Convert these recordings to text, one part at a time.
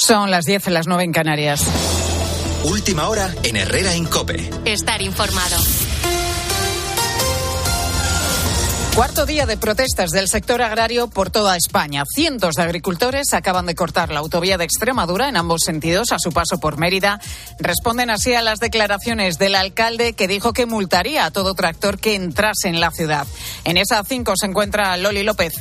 Son las 10 en las 9 en Canarias. Última hora en Herrera Incope. Estar informado. Cuarto día de protestas del sector agrario por toda España. Cientos de agricultores acaban de cortar la autovía de Extremadura en ambos sentidos a su paso por Mérida. Responden así a las declaraciones del alcalde que dijo que multaría a todo tractor que entrase en la ciudad. En esa 5 se encuentra Loli López.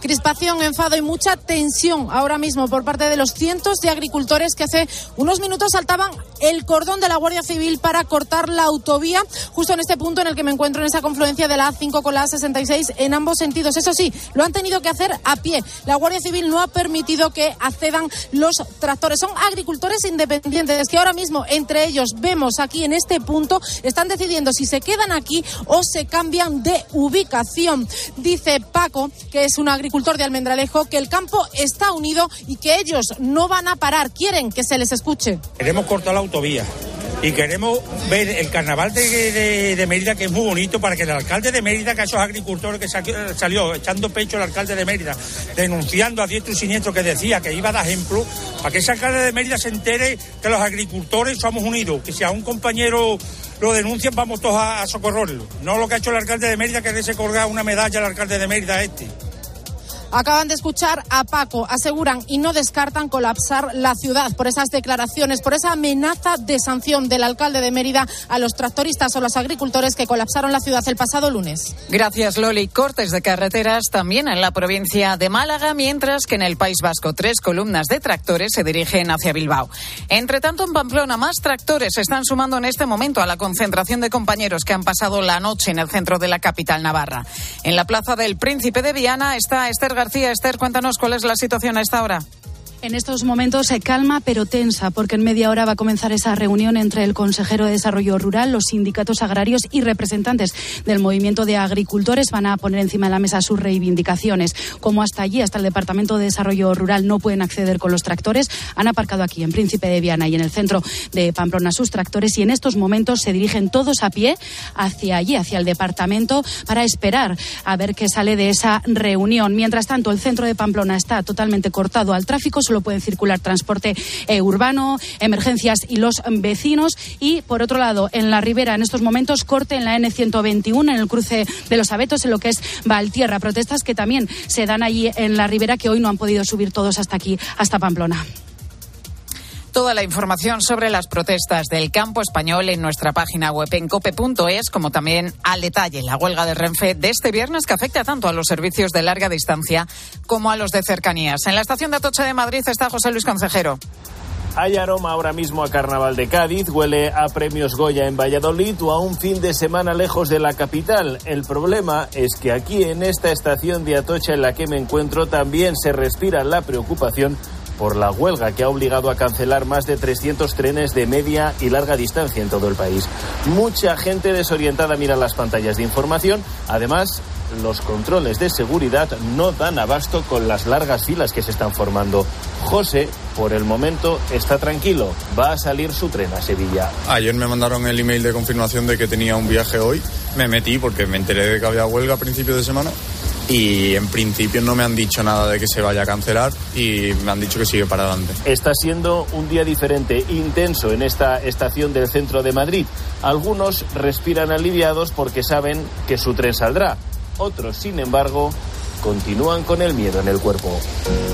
Crispación, enfado y mucha tensión ahora mismo por parte de los cientos de agricultores que hace unos minutos saltaban el cordón de la Guardia Civil para cortar la autovía, justo en este punto en el que me encuentro en esa confluencia de la A5 con la A66 en ambos sentidos. Eso sí, lo han tenido que hacer a pie. La Guardia Civil no ha permitido que accedan los tractores. Son agricultores independientes que ahora mismo entre ellos vemos aquí en este punto están decidiendo si se quedan aquí o se cambian de ubicación. Dice Paco, que es un agricultor agricultor de Almendralejo que el campo está unido y que ellos no van a parar, quieren que se les escuche. Queremos cortar la autovía y queremos ver el carnaval de, Mérida, que es muy bonito, para que el alcalde de Mérida, que esos agricultores que salió, echando pecho el alcalde de Mérida, denunciando a diestro y siniestro que decía que iba a dar ejemplo, para que ese alcalde de Mérida se entere que los agricultores somos unidos, que si a un compañero lo denuncian, vamos todos a, socorrerlo. No lo que ha hecho el alcalde de Mérida, que se colgar una medalla al alcalde de Mérida este. Acaban de escuchar a Paco, aseguran y no descartan colapsar la ciudad por esas declaraciones, por esa amenaza de sanción del alcalde de Mérida a los tractoristas o los agricultores que colapsaron la ciudad el pasado lunes. Gracias, Loli. Cortes de carreteras también en la provincia de Málaga, mientras que en el País Vasco tres columnas de tractores se dirigen hacia Bilbao. Entre tanto, en Pamplona, más tractores se están sumando en este momento a la concentración de compañeros que han pasado la noche en el centro de la capital navarra. En la plaza del Príncipe de Viana está Esther García. Esther, cuéntanos cuál es la situación a esta hora. En estos momentos se calma pero tensa porque en media hora va a comenzar esa reunión entre el consejero de Desarrollo Rural, los sindicatos agrarios y representantes del movimiento de agricultores. Van a poner encima de la mesa sus reivindicaciones. Como hasta allí, hasta el Departamento de Desarrollo Rural no pueden acceder con los tractores, han aparcado aquí en Príncipe de Viana y en el centro de Pamplona sus tractores y en estos momentos se dirigen todos a pie hacia allí, hacia el departamento, para esperar a ver qué sale de esa reunión. Mientras tanto, el centro de Pamplona está totalmente cortado al tráfico solo pueden circular transporte eh, urbano, emergencias y los vecinos. Y por otro lado, en la ribera, en estos momentos, corte en la N121, en el cruce de los abetos, en lo que es Valtierra. Protestas que también se dan allí en la ribera, que hoy no han podido subir todos hasta aquí, hasta Pamplona. Toda la información sobre las protestas del campo español en nuestra página web en cope.es, como también al detalle la huelga de Renfe de este viernes que afecta tanto a los servicios de larga distancia como a los de cercanías. En la estación de Atocha de Madrid está José Luis Concejero. Hay aroma ahora mismo a Carnaval de Cádiz, huele a premios Goya en Valladolid o a un fin de semana lejos de la capital. El problema es que aquí en esta estación de Atocha en la que me encuentro también se respira la preocupación por la huelga que ha obligado a cancelar más de 300 trenes de media y larga distancia en todo el país. Mucha gente desorientada mira las pantallas de información. Además, los controles de seguridad no dan abasto con las largas filas que se están formando. José, por el momento, está tranquilo. Va a salir su tren a Sevilla. Ayer me mandaron el email de confirmación de que tenía un viaje hoy. Me metí porque me enteré de que había huelga a principios de semana y en principio no me han dicho nada de que se vaya a cancelar y me han dicho que sigue para adelante. Está siendo un día diferente, intenso en esta estación del centro de Madrid. Algunos respiran aliviados porque saben que su tren saldrá. Otros, sin embargo, continúan con el miedo en el cuerpo.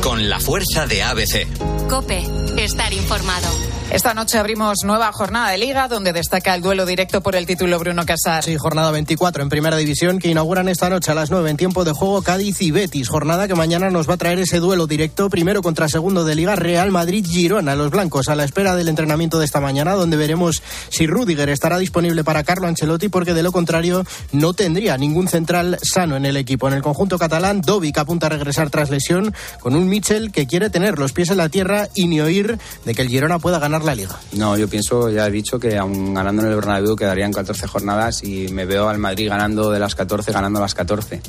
Con la fuerza de ABC. Cope, estar informado. Esta noche abrimos nueva jornada de liga donde destaca el duelo directo por el título Bruno Casar. Sí, jornada 24 en primera división que inauguran esta noche a las 9 en tiempo de juego Cádiz y Betis. Jornada que mañana nos va a traer ese duelo directo primero contra segundo de liga Real Madrid-Girona. Los blancos a la espera del entrenamiento de esta mañana donde veremos si Rudiger estará disponible para Carlo Ancelotti porque de lo contrario no tendría ningún central sano en el equipo. En el conjunto catalán, Dovic apunta a regresar tras lesión con un Mitchell que quiere tener los pies en la tierra y ni oír de que el Girona pueda ganar la liga. No, yo pienso, ya he dicho que aún ganando en el Bernabéu quedarían 14 jornadas y me veo al Madrid ganando de las 14, ganando las 14.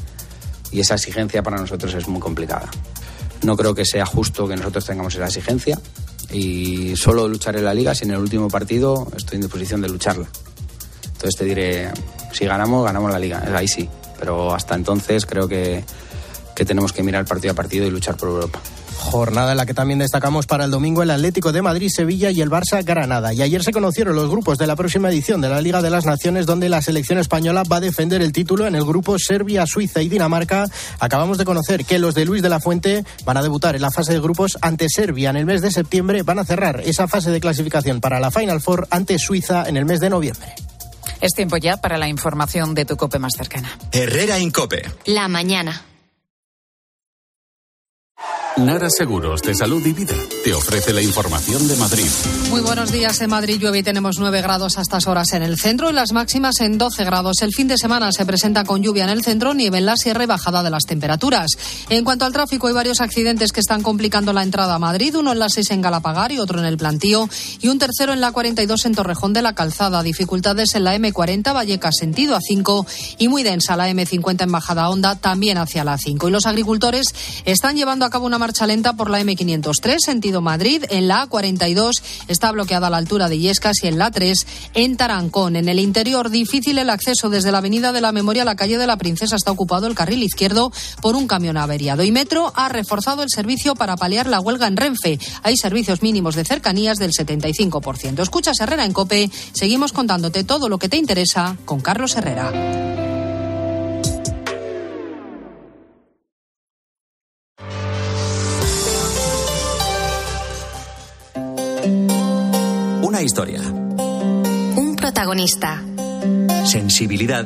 Y esa exigencia para nosotros es muy complicada. No creo que sea justo que nosotros tengamos esa exigencia y solo luchar en la liga si en el último partido estoy en disposición de lucharla. Entonces te diré, si ganamos, ganamos la liga, ahí sí. Pero hasta entonces creo que, que tenemos que mirar partido a partido y luchar por Europa. Jornada en la que también destacamos para el domingo el Atlético de Madrid, Sevilla y el Barça Granada. Y ayer se conocieron los grupos de la próxima edición de la Liga de las Naciones, donde la selección española va a defender el título en el grupo Serbia, Suiza y Dinamarca. Acabamos de conocer que los de Luis de la Fuente van a debutar en la fase de grupos ante Serbia en el mes de septiembre. Van a cerrar esa fase de clasificación para la Final Four ante Suiza en el mes de noviembre. Es tiempo ya para la información de tu cope más cercana. Herrera Incope. La mañana. Nara Seguros de Salud y Vida te ofrece la información de Madrid. Muy buenos días. En Madrid llueve y tenemos 9 grados a estas horas en el centro y las máximas en 12 grados. El fin de semana se presenta con lluvia en el centro, nieve en la sierra y bajada de las temperaturas. En cuanto al tráfico, hay varios accidentes que están complicando la entrada a Madrid. Uno en la 6 en Galapagar y otro en el Plantío. Y un tercero en la 42 en Torrejón de la Calzada. Dificultades en la M40 Vallecas sentido A5 y muy densa la M50 en Bajada Honda también hacia la 5. Y los agricultores están llevando a cabo una marcha lenta por la M503, sentido Madrid. En la A42 está bloqueada a la altura de Yescas y en la 3 en Tarancón. En el interior, difícil el acceso desde la Avenida de la Memoria a la calle de la Princesa. Está ocupado el carril izquierdo por un camión averiado. Y Metro ha reforzado el servicio para paliar la huelga en Renfe. Hay servicios mínimos de cercanías del 75%. Escuchas Herrera en Cope. Seguimos contándote todo lo que te interesa con Carlos Herrera. Historia. Un protagonista. Sensibilidad.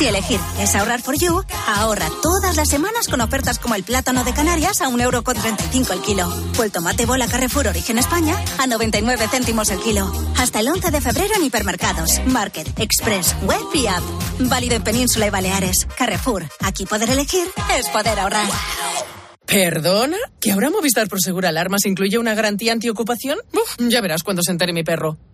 Si elegir es ahorrar for you, ahorra todas las semanas con ofertas como el plátano de Canarias a 1,35€ el kilo. O el tomate bola Carrefour Origen España a 99 céntimos el kilo. Hasta el 11 de febrero en hipermercados, Market, Express, Web y App. Válido en Península y Baleares. Carrefour. Aquí poder elegir es poder ahorrar. ¿Perdona? ¿Que ahora Movistar Prosegur Alarmas incluye una garantía antiocupación? Uf, ya verás cuando se entere mi perro.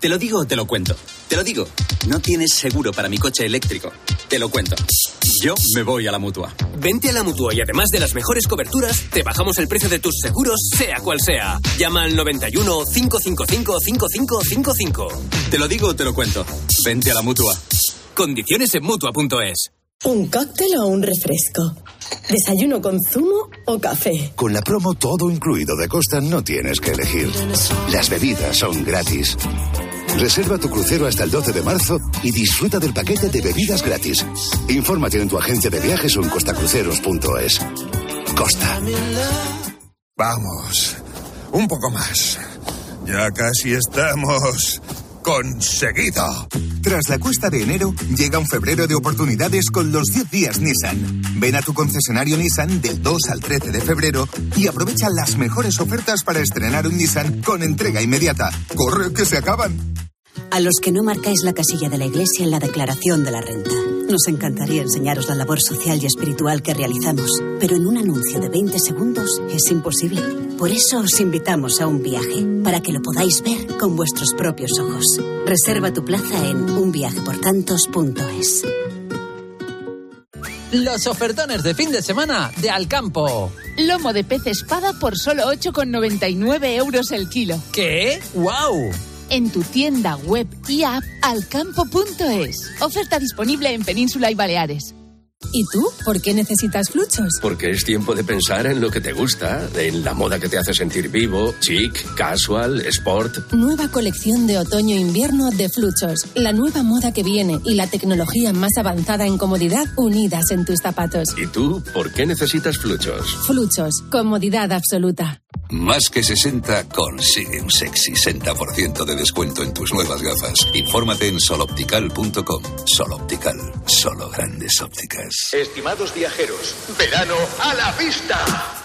Te lo digo o te lo cuento. Te lo digo. No tienes seguro para mi coche eléctrico. Te lo cuento. Yo me voy a la mutua. Vente a la mutua y además de las mejores coberturas, te bajamos el precio de tus seguros, sea cual sea. Llama al 91 555 5555. Te lo digo o te lo cuento. Vente a la mutua. Condiciones en mutua.es. ¿Un cóctel o un refresco? ¿Desayuno con zumo o café? Con la promo todo incluido de Costa no tienes que elegir. Las bebidas son gratis. Reserva tu crucero hasta el 12 de marzo y disfruta del paquete de bebidas gratis. Infórmate en tu agencia de viajes o en costacruceros.es. Costa. Vamos, un poco más. Ya casi estamos conseguido. Tras la cuesta de enero, llega un febrero de oportunidades con los 10 días Nissan. Ven a tu concesionario Nissan del 2 al 13 de febrero y aprovecha las mejores ofertas para estrenar un Nissan con entrega inmediata. ¡Corre, que se acaban! A los que no marcáis la casilla de la iglesia en la declaración de la renta. Nos encantaría enseñaros la labor social y espiritual que realizamos, pero en un anuncio de 20 segundos es imposible. Por eso os invitamos a un viaje, para que lo podáis ver con vuestros propios ojos. Reserva tu plaza en unviajeportantos.es. Los ofertones de fin de semana de Alcampo. Lomo de pez espada por solo 8,99 euros el kilo. ¿Qué? ¡Wow! En tu tienda web y app alcampo.es. Oferta disponible en Península y Baleares. ¿Y tú? ¿Por qué necesitas fluchos? Porque es tiempo de pensar en lo que te gusta, en la moda que te hace sentir vivo, chic, casual, sport. Nueva colección de otoño-invierno de Fluchos. La nueva moda que viene y la tecnología más avanzada en comodidad unidas en tus zapatos. ¿Y tú? ¿Por qué necesitas fluchos? Fluchos. Comodidad absoluta. Más que 60 consigue un sexy 60% de descuento en tus nuevas gafas. Infórmate en soloptical.com. Soloptical, solo grandes ópticas. Estimados viajeros, verano a la vista.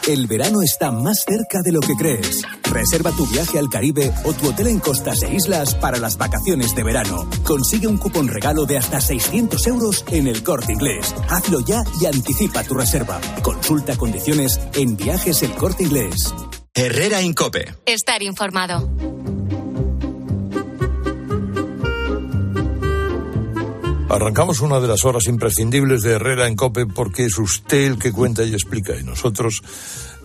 El verano está más cerca de lo que crees. Reserva tu viaje al Caribe o tu hotel en costas e islas para las vacaciones de verano. Consigue un cupón regalo de hasta 600 euros en el corte inglés. Hazlo ya y anticipa tu reserva. Consulta condiciones en viajes el corte inglés. Herrera Incope. Estar informado. Arrancamos una de las horas imprescindibles de Herrera en Cope porque es usted el que cuenta y explica y nosotros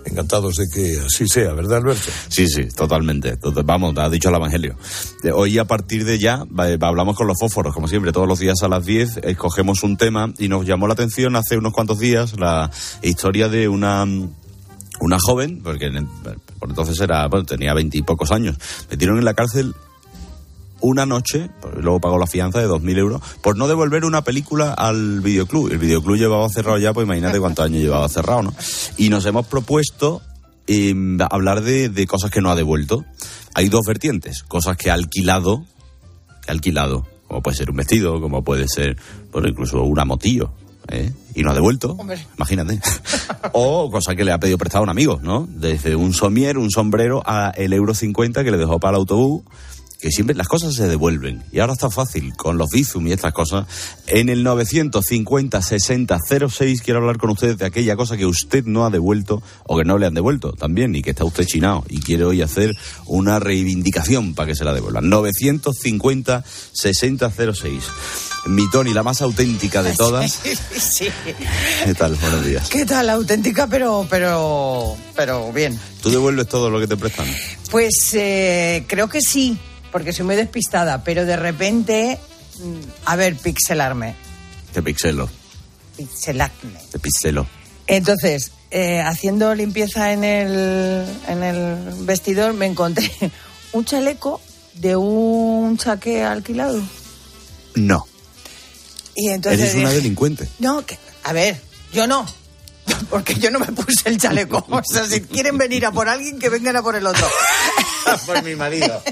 encantados de que así sea, ¿verdad, Alberto? Sí, sí, totalmente. Tot- Vamos, ha dicho el Evangelio. De Hoy, a partir de ya, va- hablamos con los fósforos, como siempre, todos los días a las 10, escogemos un tema y nos llamó la atención hace unos cuantos días la historia de una una joven, porque por entonces era, bueno, tenía veintipocos años, metieron en la cárcel una noche, pues, luego pagó la fianza de 2.000 euros, por no devolver una película al videoclub. El videoclub llevaba cerrado ya, pues imagínate cuántos años llevaba cerrado, ¿no? Y nos hemos propuesto eh, hablar de, de cosas que no ha devuelto. Hay dos vertientes, cosas que ha alquilado, que ha alquilado, como puede ser un vestido, como puede ser, bueno, incluso una motillo, ¿eh? Y no ha devuelto, imagínate. o cosas que le ha pedido prestado a un amigo, ¿no? Desde un somier, un sombrero, a el euro 50 que le dejó para el autobús, que siempre las cosas se devuelven. Y ahora está fácil, con los Bizum y estas cosas. En el 950-60-06 quiero hablar con ustedes de aquella cosa que usted no ha devuelto o que no le han devuelto también y que está usted chinado y quiere hoy hacer una reivindicación para que se la devuelvan. 950-60-06. Mi Tony, la más auténtica de todas. Sí. ¿Qué tal? Buenos días. ¿Qué tal? Auténtica, pero, pero, pero bien. ¿Tú devuelves todo lo que te prestan? Pues eh, creo que sí, porque soy muy despistada, pero de repente, mm, a ver, pixelarme, Te pixelo, pixelarme. te pixelo. Entonces, eh, haciendo limpieza en el, en el vestidor, me encontré un chaleco de un chaqué alquilado. No. Y entonces Eres una dije, delincuente. No, que, a ver, yo no. Porque yo no me puse el chaleco. O sea, si quieren venir a por alguien, que vengan a por el otro. por mi marido.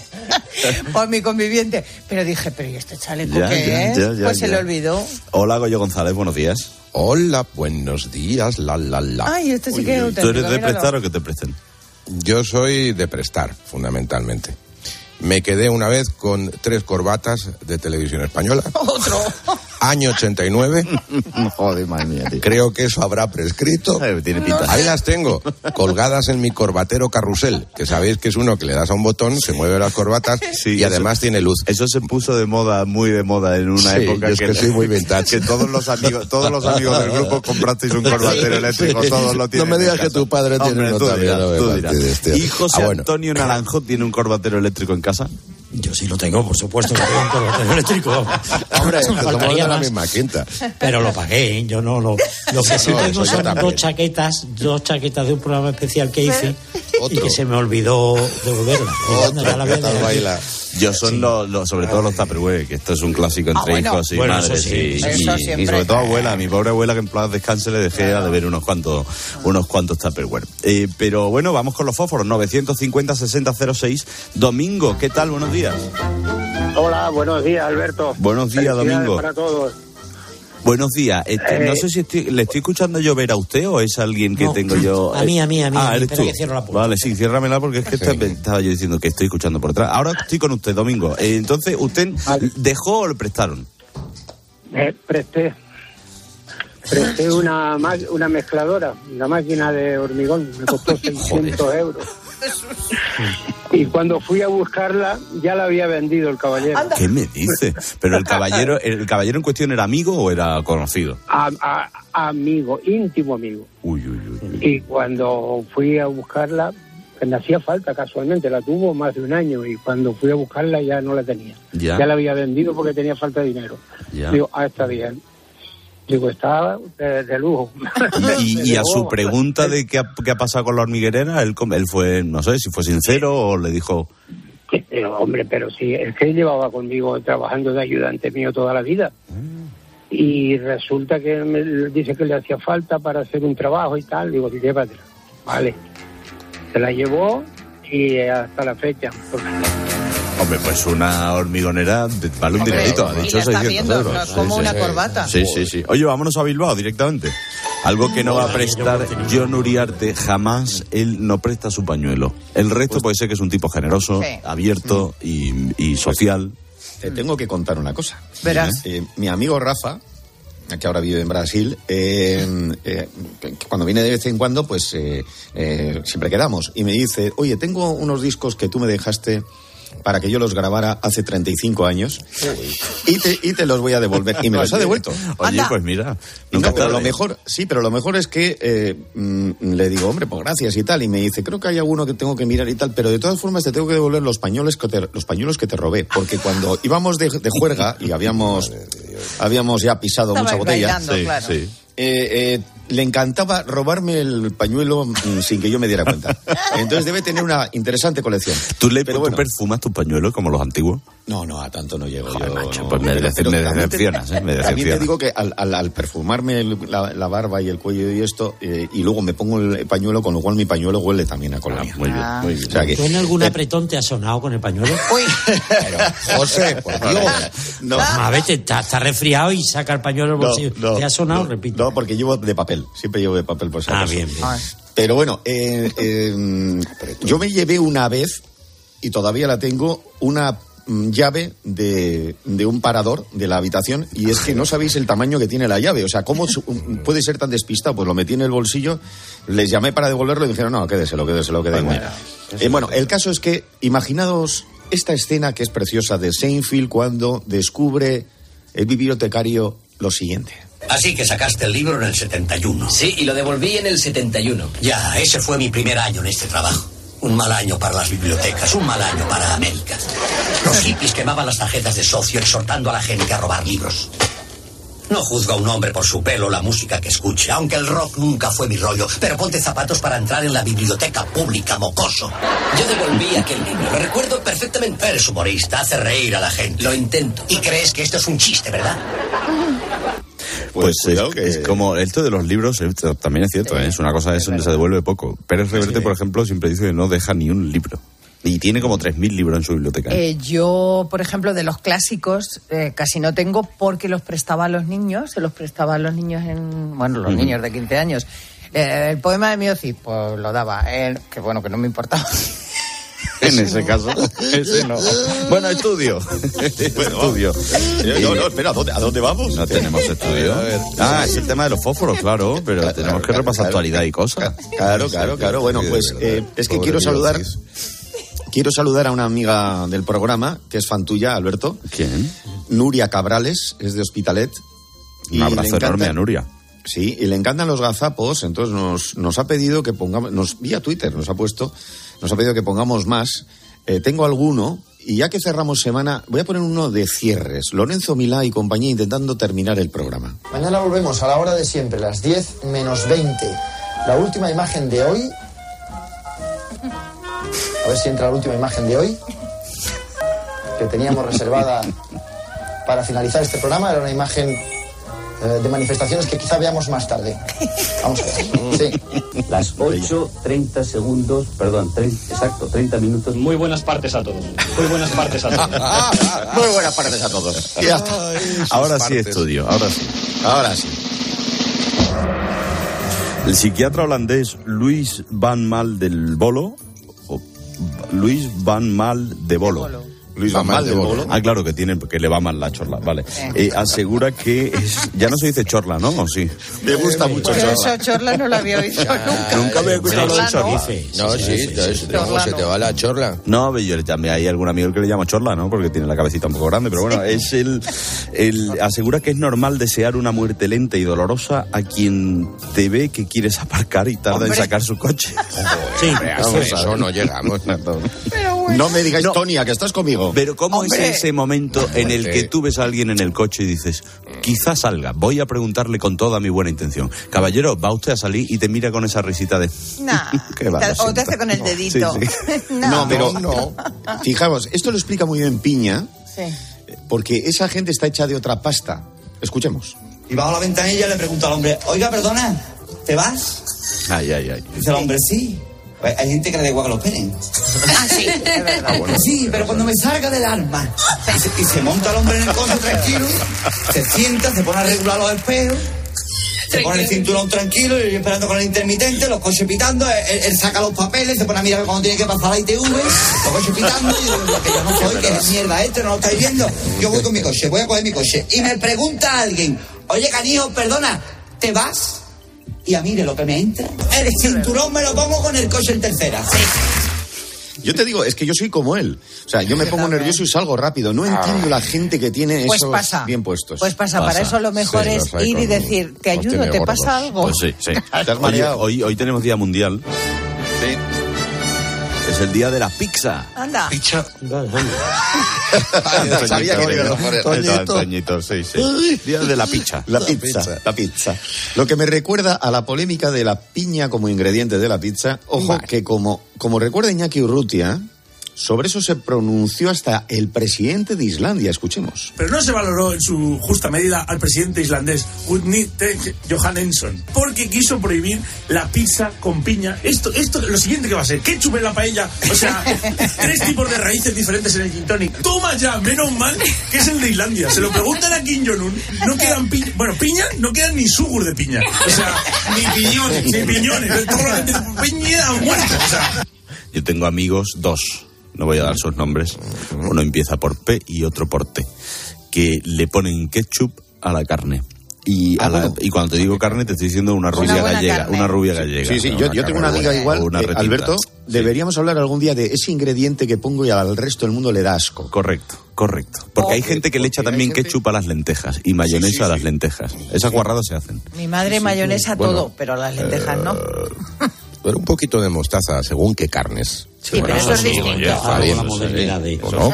por mi conviviente. Pero dije, pero ¿y este chaleco Ya, qué ya, es? ya, ya, pues se le olvidó. Hola, Goyo González, buenos días. Hola, buenos días, la la la. Ay, este sí que es ¿Tú eres auténtico, de míralo. prestar o que te presten? Yo soy de prestar, fundamentalmente. Me quedé una vez con tres corbatas de televisión española. Otro. Año 89. Joder, madre mía, tío. Creo que eso habrá prescrito. tiene pinta. Ahí las tengo, colgadas en mi corbatero carrusel, que sabéis que es uno que le das a un botón, se mueve las corbatas y además tiene luz. Eso se puso de moda, muy de moda en una Sí, época yo es que soy muy vintage. que todos los amigos, todos los amigos del grupo comprasteis un corbatero Sí, eléctrico, sí. todos lo No tienen. me en digas que tu padre tiene Hombre, uno tú también, dirás, no me tú dirás. ¿Y José Ah, bueno. Antonio Naranjo tiene un corbatero eléctrico en casa? Yo sí lo tengo, por supuesto que tengo un corbatero eléctrico. Hombre, Me faltaría la misma quinta. Pero lo pagué, ¿eh? yo no lo. Lo que sí No, tengo son dos chaquetas, dos chaquetas de un programa especial que hice y Otro. que se me olvidó devolverlas. Y la Otra, baila. Yo son los, los- sobre todo los Tupperware, que esto es un clásico entre Ah, bueno. hijos y Bueno, madres. eso sí, y, eso y- siempre. y sobre todo abuela, mi pobre abuela que en paz descanse le dejé a deber unos cuantos, unos cuantos Tupperware. Eh, pero bueno, vamos con los fósforos, 950-6006. Domingo, ¿qué tal? Buenos días. Hola, buenos días, Alberto. Buenos días, Domingo. para todos. Buenos días. Este, Eh, no sé si estoy- le estoy escuchando llover a usted o es alguien que No, tengo yo. a mí, a mí, a mí, a Ah, mí. eres Espera tú. que cierro la puerta. Vale, sí, ciérramela porque es que está- estaba yo diciendo que estoy escuchando por detrás. Ahora estoy con usted, Domingo. Eh, entonces, ¿usted dejó o le prestaron? Eh, presté. Presté una, una mezcladora, una máquina de hormigón. Me costó 600 euros. Y cuando fui a buscarla, ya la había vendido el caballero. ¿Qué me dice? Pero el caballero, el caballero en cuestión era amigo o era conocido? A, a- amigo, íntimo amigo. Uy, uy, uy. Y cuando fui a buscarla, que me hacía falta casualmente, la tuvo más de un año y cuando fui a buscarla ya no la tenía. Ya. la había vendido porque tenía falta de dinero. Ya. Digo, ah, está bien. Digo, está de, de lujo. Y, y a su pregunta de qué ha, qué ha pasado con la hormiguerera, él, él fue, no sé si fue sincero o le dijo, Pero, hombre, pero sí, es que él llevaba conmigo trabajando de ayudante mío toda la vida. Y resulta que me dice que le hacía falta para hacer un trabajo y tal. Digo, llévatela. Vale. Se la llevó y hasta la fecha. Hombre, pues una hormigonera de- vale un Hombre, dinerito, ha dicho la está 600 viendo, euros. no es como Sí, una sí. corbata. Sí, sí, sí. Oye, vámonos a Bilbao directamente. Algo que no va a prestar John Uriarte, jamás él no presta su pañuelo. El resto puede ser que es un tipo generoso, abierto y, y social. Te tengo que contar una cosa. Verás. Eh, mi amigo Rafa, que ahora vive en Brasil, eh, eh, cuando viene de vez en cuando, pues eh, eh, siempre quedamos. Y me dice, oye, tengo unos discos que tú me dejaste para que yo los grabara hace 35 años y te, y te los voy a devolver. Y me los ha devuelto. Oye, pues mira, no, pero lo mejor, sí, pero lo mejor es que eh, mm, le digo, hombre, pues gracias y tal. Y me dice, creo que hay alguno que tengo que mirar y tal, pero de todas formas te tengo que devolver los pañuelos que te, los pañuelos que te robé. Porque cuando íbamos de, de juerga y habíamos, habíamos ya pisado Estabais mucha botella, bailando, Sí, claro. sí. eh, eh, le encantaba robarme el pañuelo mm, sin que yo me diera cuenta. Entonces debe tener una interesante colección. ¿Tú, le, Pero tú bueno. perfumas tus pañuelos como los antiguos? No, no, a tanto no llego Joder, yo. macho, no. pues me, decepcionas, ¿eh? Me También te digo que al, al- al perfumarme el- la, la barba y el cuello y esto, eh, y luego me pongo el pañuelo, con lo cual mi pañuelo huele también a colonia. muy bien, muy bien. O sea que, ¿Tú en algún apretón te has sonado con el pañuelo? José, por Dios. No, A ver, te, está, está resfriado y saca el pañuelo del no, bolsillo. no, ¿Te ha sonado? no, Repito. No, porque llevo de papel. Siempre llevo de papel por si Ah, bien, bien. Pero bueno, eh, eh, yo me llevé una vez, y todavía la tengo, una mm, llave de, de un parador de la habitación y es que no sabéis el tamaño que tiene la llave. O sea, ¿cómo su- puede ser tan despistado? Pues lo metí en el bolsillo, les llamé para devolverlo y dijeron, no, quédeselo, quédeselo, que da igual. Eh, bueno, el caso es que, imaginaos esta escena que es preciosa de Seinfeld cuando descubre el bibliotecario lo siguiente. Así que sacaste el libro en el 71. Sí, y lo devolví en el 71. Ya, ese fue mi primer año en este trabajo. Un mal año para las bibliotecas, un mal año para América. Los hippies quemaban las tarjetas de socio exhortando a la gente a robar libros. No juzgo a un hombre por su pelo o la música que escuche, aunque el rock nunca fue mi rollo. Pero ponte zapatos para entrar en la biblioteca pública, mocoso. Yo devolví aquel libro, lo recuerdo perfectamente. Eres humorista, hace reír a la gente. Lo intento. Y crees que esto es un chiste, ¿verdad? Pues, cuidado es, que- es como esto de los libros eh, también es cierto, ¿eh? es una cosa es donde se devuelve poco. Pérez Reverte, por ejemplo, siempre dice que no deja ni un libro. Y tiene como 3.000 libros en su biblioteca. ¿eh? Eh, yo, por ejemplo, de los clásicos eh, casi no tengo porque los prestaba a los niños, se los prestaba a los niños en, bueno, los niños de 15 años. Eh, el poema de Miocid, pues lo daba, eh, que bueno, que no me importaba. en ese caso, ese no. Bueno, estudio. estudio. Eh, No, no, espera, ¿a dónde, a dónde vamos? No tenemos estudio. Ah, es el tema de los fósforos, claro, pero tenemos que repasar actualidad y cosas. Claro, claro, claro. Bueno, pues eh, es que quiero saludar. Quiero saludar a una amiga del programa, que es fan tuya, Alberto. ¿Quién? Nuria Cabrales, es de Hospitalet. Un abrazo enorme a Nuria. Sí, y le encantan los gazapos, entonces nos, nos ha pedido que pongamos, nos, vía Twitter nos ha puesto, nos ha pedido que pongamos más. Eh, tengo alguno, y ya que cerramos semana, voy a poner uno de cierres. Lorenzo Milá y compañía intentando terminar el programa. Mañana volvemos a la hora de siempre, las 10 menos 20. La última imagen de hoy. A ver si entra la última imagen de hoy. Que teníamos reservada para finalizar este programa. Era una imagen eh, de manifestaciones que quizá veamos más tarde. Vamos a ver. Sí. Las 8.30 segundos, perdón, trein- exacto, 30 minutos. Muy buenas partes a todos. Muy buenas partes a todos. Muy buenas partes a todos. Y ya está. Ahora sí estudio, ahora sí. Ahora sí. El psiquiatra holandés Luis Van Mal del Bolo, o Luis Van Mal de Bolo. Luis Van. Ah, claro, que tiene que le va mal la chorla, vale. Eh, asegura que es- ya no se dice chorla, ¿no? ¿O sí? Me gusta mucho Pero eso Chorla no lo había oído nunca. Nunca había escuchado lo de Chorla, ¿no? chorla. Sí, se te va la chorla. No, pero yo también hay algún amigo que le llama chorla, ¿no? Porque tiene la cabecita un poco grande, pero bueno, es el, el asegura que es normal desear una muerte lenta y dolorosa a quien te ve que quieres aparcar y tarda en sacar su coche. Sí, Vamos, eso no llegamos. No me digáis, Tonia, que estás conmigo. Pero ¿cómo Hombre. es ese momento en el que tú ves a alguien en el coche y dices, quizás salga, voy a preguntarle con toda mi buena intención. Caballero, va usted a salir y te mira con esa risita de... Nah. Qué va, o te hace con el dedito. Sí, no. No, pero Fijaos, esto lo explica muy bien Piña, Sí. porque esa gente está hecha de otra pasta. Escuchemos. Y bajo la ventanilla le pregunto al hombre, oiga, perdona, ¿te vas? Ay, ay, ay. Dice el hombre, sí. Pues hay gente que le da igual que lo operen. Ah, sí, es verdad. Sí, pero cuando me salga del alma. Y se, y se monta el hombre en el coche tranquilo, se sienta, se pone a regular los espejos, se pone el cinturón tranquilo, y yo esperando con el intermitente, los coches pitando, él, él saca los papeles, se pone a mirar cuando tiene que pasar la ITV, los coches pitando, y yo digo, que yo no soy, que es mierda este, no lo estáis viendo. Yo voy con mi coche, voy a coger mi coche. Y me pregunta alguien, oye canijo, perdona, ¿te vas? Y a mí de lo que me entra, el cinturón me lo pongo con el coche en tercera. Yo te digo, es que yo soy como él. O sea, yo me pongo nervioso y salgo rápido. No entiendo la gente que tiene Pues esos pasa. bien puestos. Pues pasa, para eso lo mejor Sí, es ir y decir, te ayudo, ¿te gordos. pasa algo? Pues sí, sí. Te has mareado. hoy, hoy tenemos Día Mundial. Sí. Es el día de la pizza. Anda. Pizza. Sabía que. Toñito. Toñito, sí, sí. Día de la pizza. La pizza, la pizza. Lo que me recuerda a la polémica de la piña como ingrediente de la pizza. Ojo, que como, como recuerda Iñaki Urrutia, sobre eso se pronunció hasta el presidente de Islandia. Escuchemos. Pero no se valoró en su justa medida al presidente islandés Knut Johannesson porque quiso prohibir la pizza con piña. Esto, esto, lo siguiente que va a ser, ketchup en la paella, o sea, tres tipos de raíces diferentes en el gin tonic. Toma ya, menos mal que es el de Islandia. Se lo preguntan a Kim Jong-un, no quedan piña, bueno, piña, no quedan ni sugur de piña. O sea, ni piñones, ni piñones. Todo lo que piña muerto, o sea. Yo tengo amigos, dos, no voy a dar sus nombres. Uno empieza por P y otro por T, que le ponen ketchup a la carne. Y, a la- y cuando te digo carne, te estoy diciendo una rubia gallega. carne. Una rubia gallega. Sí, sí, ¿no? yo, yo tengo una amiga igual, una eh. Alberto, deberíamos hablar algún día de ese ingrediente que pongo y al resto del mundo le da asco. Correcto, correcto. Porque hay gente que le echa también ketchup a las lentejas y mayonesa a las lentejas. Esas guarradas se hacen. Mi madre mayonesa Bueno, todo, pero las lentejas no. Pero un poquito de mostaza, según qué carnes. Sí, pero eso es distinto. No sé. modernidad de ¿O no?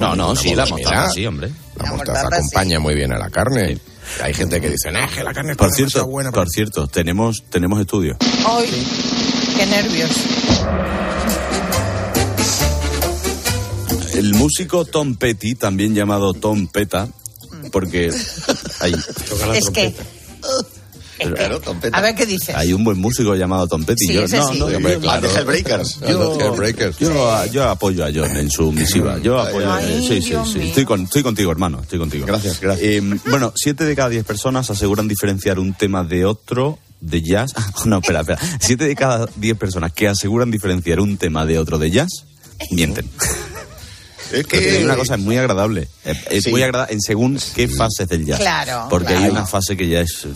No, no, sí, la mostaza, sí, hombre. La mostaza acompaña muy bien a la carne. Hay gente que dice, "Nah, que la carne Por cierto, buena. por cierto, tenemos, tenemos estudios. Ay, qué nervios. El músico Tom Petty, también llamado Tom Peta, porque hay, Es que, Pero- a ver qué dice. hay un buen músico llamado Tom Petty. Sí, yo, no, sí. no, yo- claro. Ah, de Hellbreakers. Yo, yo, yo apoyo a John en su misiva. Yo apoyo. Ay, sí, sí, sí. Estoy, con- estoy contigo, hermano. Estoy contigo. Gracias, gracias. Eh, bueno, siete de cada diez personas aseguran diferenciar un tema de otro de jazz. no, espera, espera. Siete de cada diez personas que aseguran diferenciar un tema de otro de jazz mienten. Es que es una cosa muy agradable. Es es Sí. muy agradable en según qué fases del jazz. Claro, Porque hay una fase que ya es.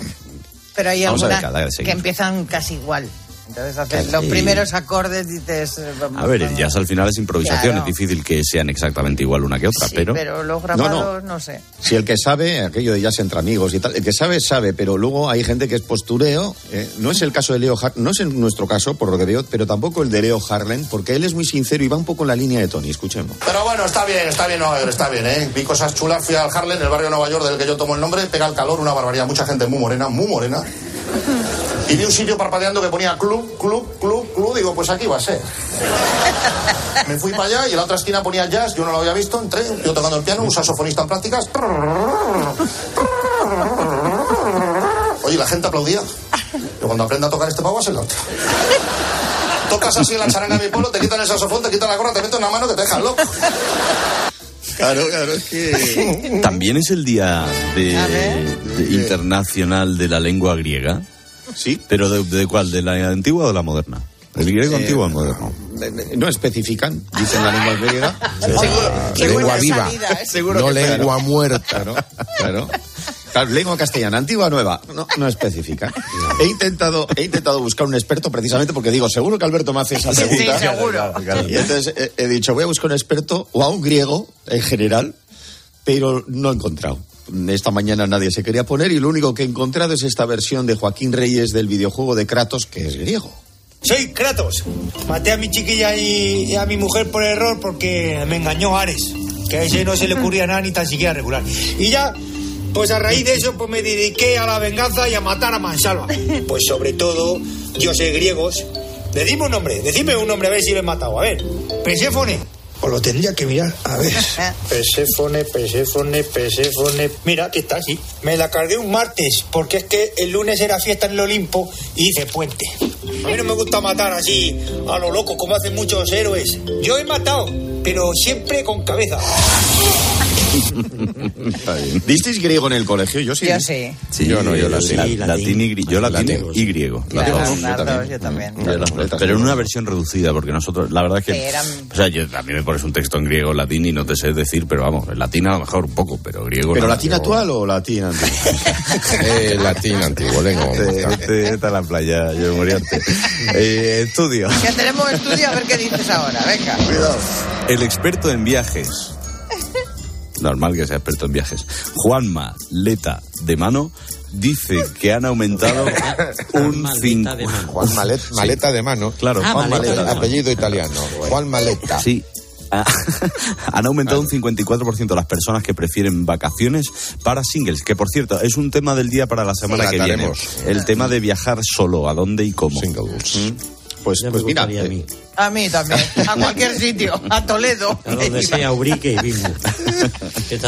Pero hay Vamos a ver, algunas que empiezan casi igual. Entonces haces Sí. los primeros acordes dices... eh, vamos, A ver, el jazz al final es improvisación. Claro. Es difícil que sean exactamente igual una que otra, sí, pero. pero los grabados no, sé. Si el que sabe, aquello de jazz entre amigos y tal, el que sabe, sabe, pero luego hay gente que es postureo. eh, no es el caso de Leo Har no es en nuestro caso, por lo que veo, pero tampoco el de Leo Harlan, porque él es muy sincero y va un poco en la línea de Tony. Escuchemos. Pero bueno, está bien, está bien Nueva York, está bien, ¿eh? Vi cosas chulas, fui al Harlem, el barrio de Nueva York del que yo tomo el nombre, pega el calor, una barbaridad, mucha gente muy morena, muy morena. Y vi un sitio parpadeando que ponía club, club, club, club, digo, pues aquí va a ser. Me fui para allá y en la otra esquina ponía jazz, yo no lo había visto, entré, yo tocando el piano, un saxofonista en prácticas. Oye, la gente aplaudía. Yo cuando aprenda a tocar este pavo, se la otra. Tocas así en la charanga de mi pueblo, te quitan el saxofón, te quitan la gorra, te meten una mano que te dejan loco. Claro, claro, es que. También es el día de, de internacional de la lengua griega. Sí. ¿Pero de, de cuál? ¿De la antigua o de la moderna? ¿El griego Eh, antiguo o el moderno? Eh, No especifican, dicen la lengua griega. Qué lengua viva. salida, ¿eh? Seguro no que lengua muerta. Claro. Claro, lengua castellana, antigua o nueva, no, no especifica. He intentado, he intentado buscar un experto precisamente porque digo, seguro que Alberto me hace esa Sí, sí, pregunta. seguro. Y entonces he, he dicho, voy a buscar un experto o a un griego en general, pero no he encontrado. Esta mañana nadie se quería poner y lo único que he encontrado es esta versión de Joaquín Reyes del videojuego de Kratos, que es griego. Soy Kratos. Maté a mi chiquilla y, a mi mujer por error porque me engañó Ares. Que a ese no se le ocurría nada ni tan siquiera regular. Y ya, pues a raíz de eso, pues me dediqué a la venganza y a matar a Mansalva. Pues sobre todo, dioses griegos. Decidme un nombre, decidme un nombre a ver si lo he matado. A ver, Perséfone. Pues lo tendría que mirar. A ver. Perséfone, Perséfone, Perséfone. Mira, aquí está, sí. Me la cargué un martes, porque es que el lunes era fiesta en el Olimpo y hice puente. A mí no me gusta matar así a lo loco como hacen muchos héroes. Yo he matado, pero siempre con cabeza. Está bien. ¿Disteis griego en el colegio? Yo sí. Yo sí. Sí, Yo no, yo latín. la- Sí, latín y, gri- yo latín Latín. y griego. Las Yo dos, las yo dos, yo también. Yo las Pero en una versión reducida, porque nosotros, la verdad es que. Eran- O sea, yo, a mí me pones un texto en griego, latín y no te sé decir, pero vamos, en latín a lo mejor un poco, pero griego. ¿Pero no. latín actual o latín antiguo? Eh, latín antiguo, lengua. Este, está en la playa, yo Moriarte. Eh, estudio. Que tenemos estudio a ver qué dices ahora. Venga. Cuidado. El experto en viajes. Normal que sea experto en viajes. Juanma Leta de Mano dice que han aumentado un Maleta 5. de mano. Juan Malet- Maleta de mano. Claro, Ah, Juan maleta apellido italiano. Juan Maleta. Sí. Ah, Han aumentado un 54% las personas que prefieren vacaciones para singles, que por cierto es un tema del día para la semana que viene. El tema de viajar solo, a dónde y cómo. Singles. Pues, Ya pues mira, a eh, mí. A mí también. A cualquier sitio. A Toledo. A donde sea Ubrique y Bilbo.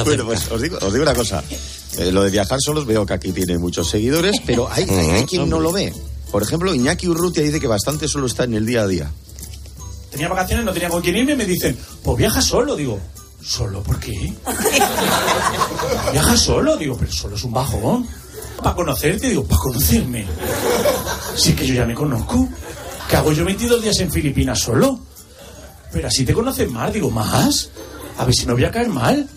Bueno, pues os digo, os digo una cosa. Eh, lo de viajar solos veo que aquí tiene muchos seguidores, pero hay, hay- hay quien no lo ve. Por ejemplo, Iñaki Urrutia dice que bastante solo está en el día a día. Tenía vacaciones, no tenía con quién irme, me dicen, pues viaja solo. Digo, ¿solo por qué? ¿Viaja solo? Digo, pero solo es un bajón. Para conocerte, digo, para conocerme. Sí que yo ya me conozco. ¿Qué hago yo 22 días en Filipinas solo? Pero así te conoces más, digo, ¿más? A ver si no voy a caer mal.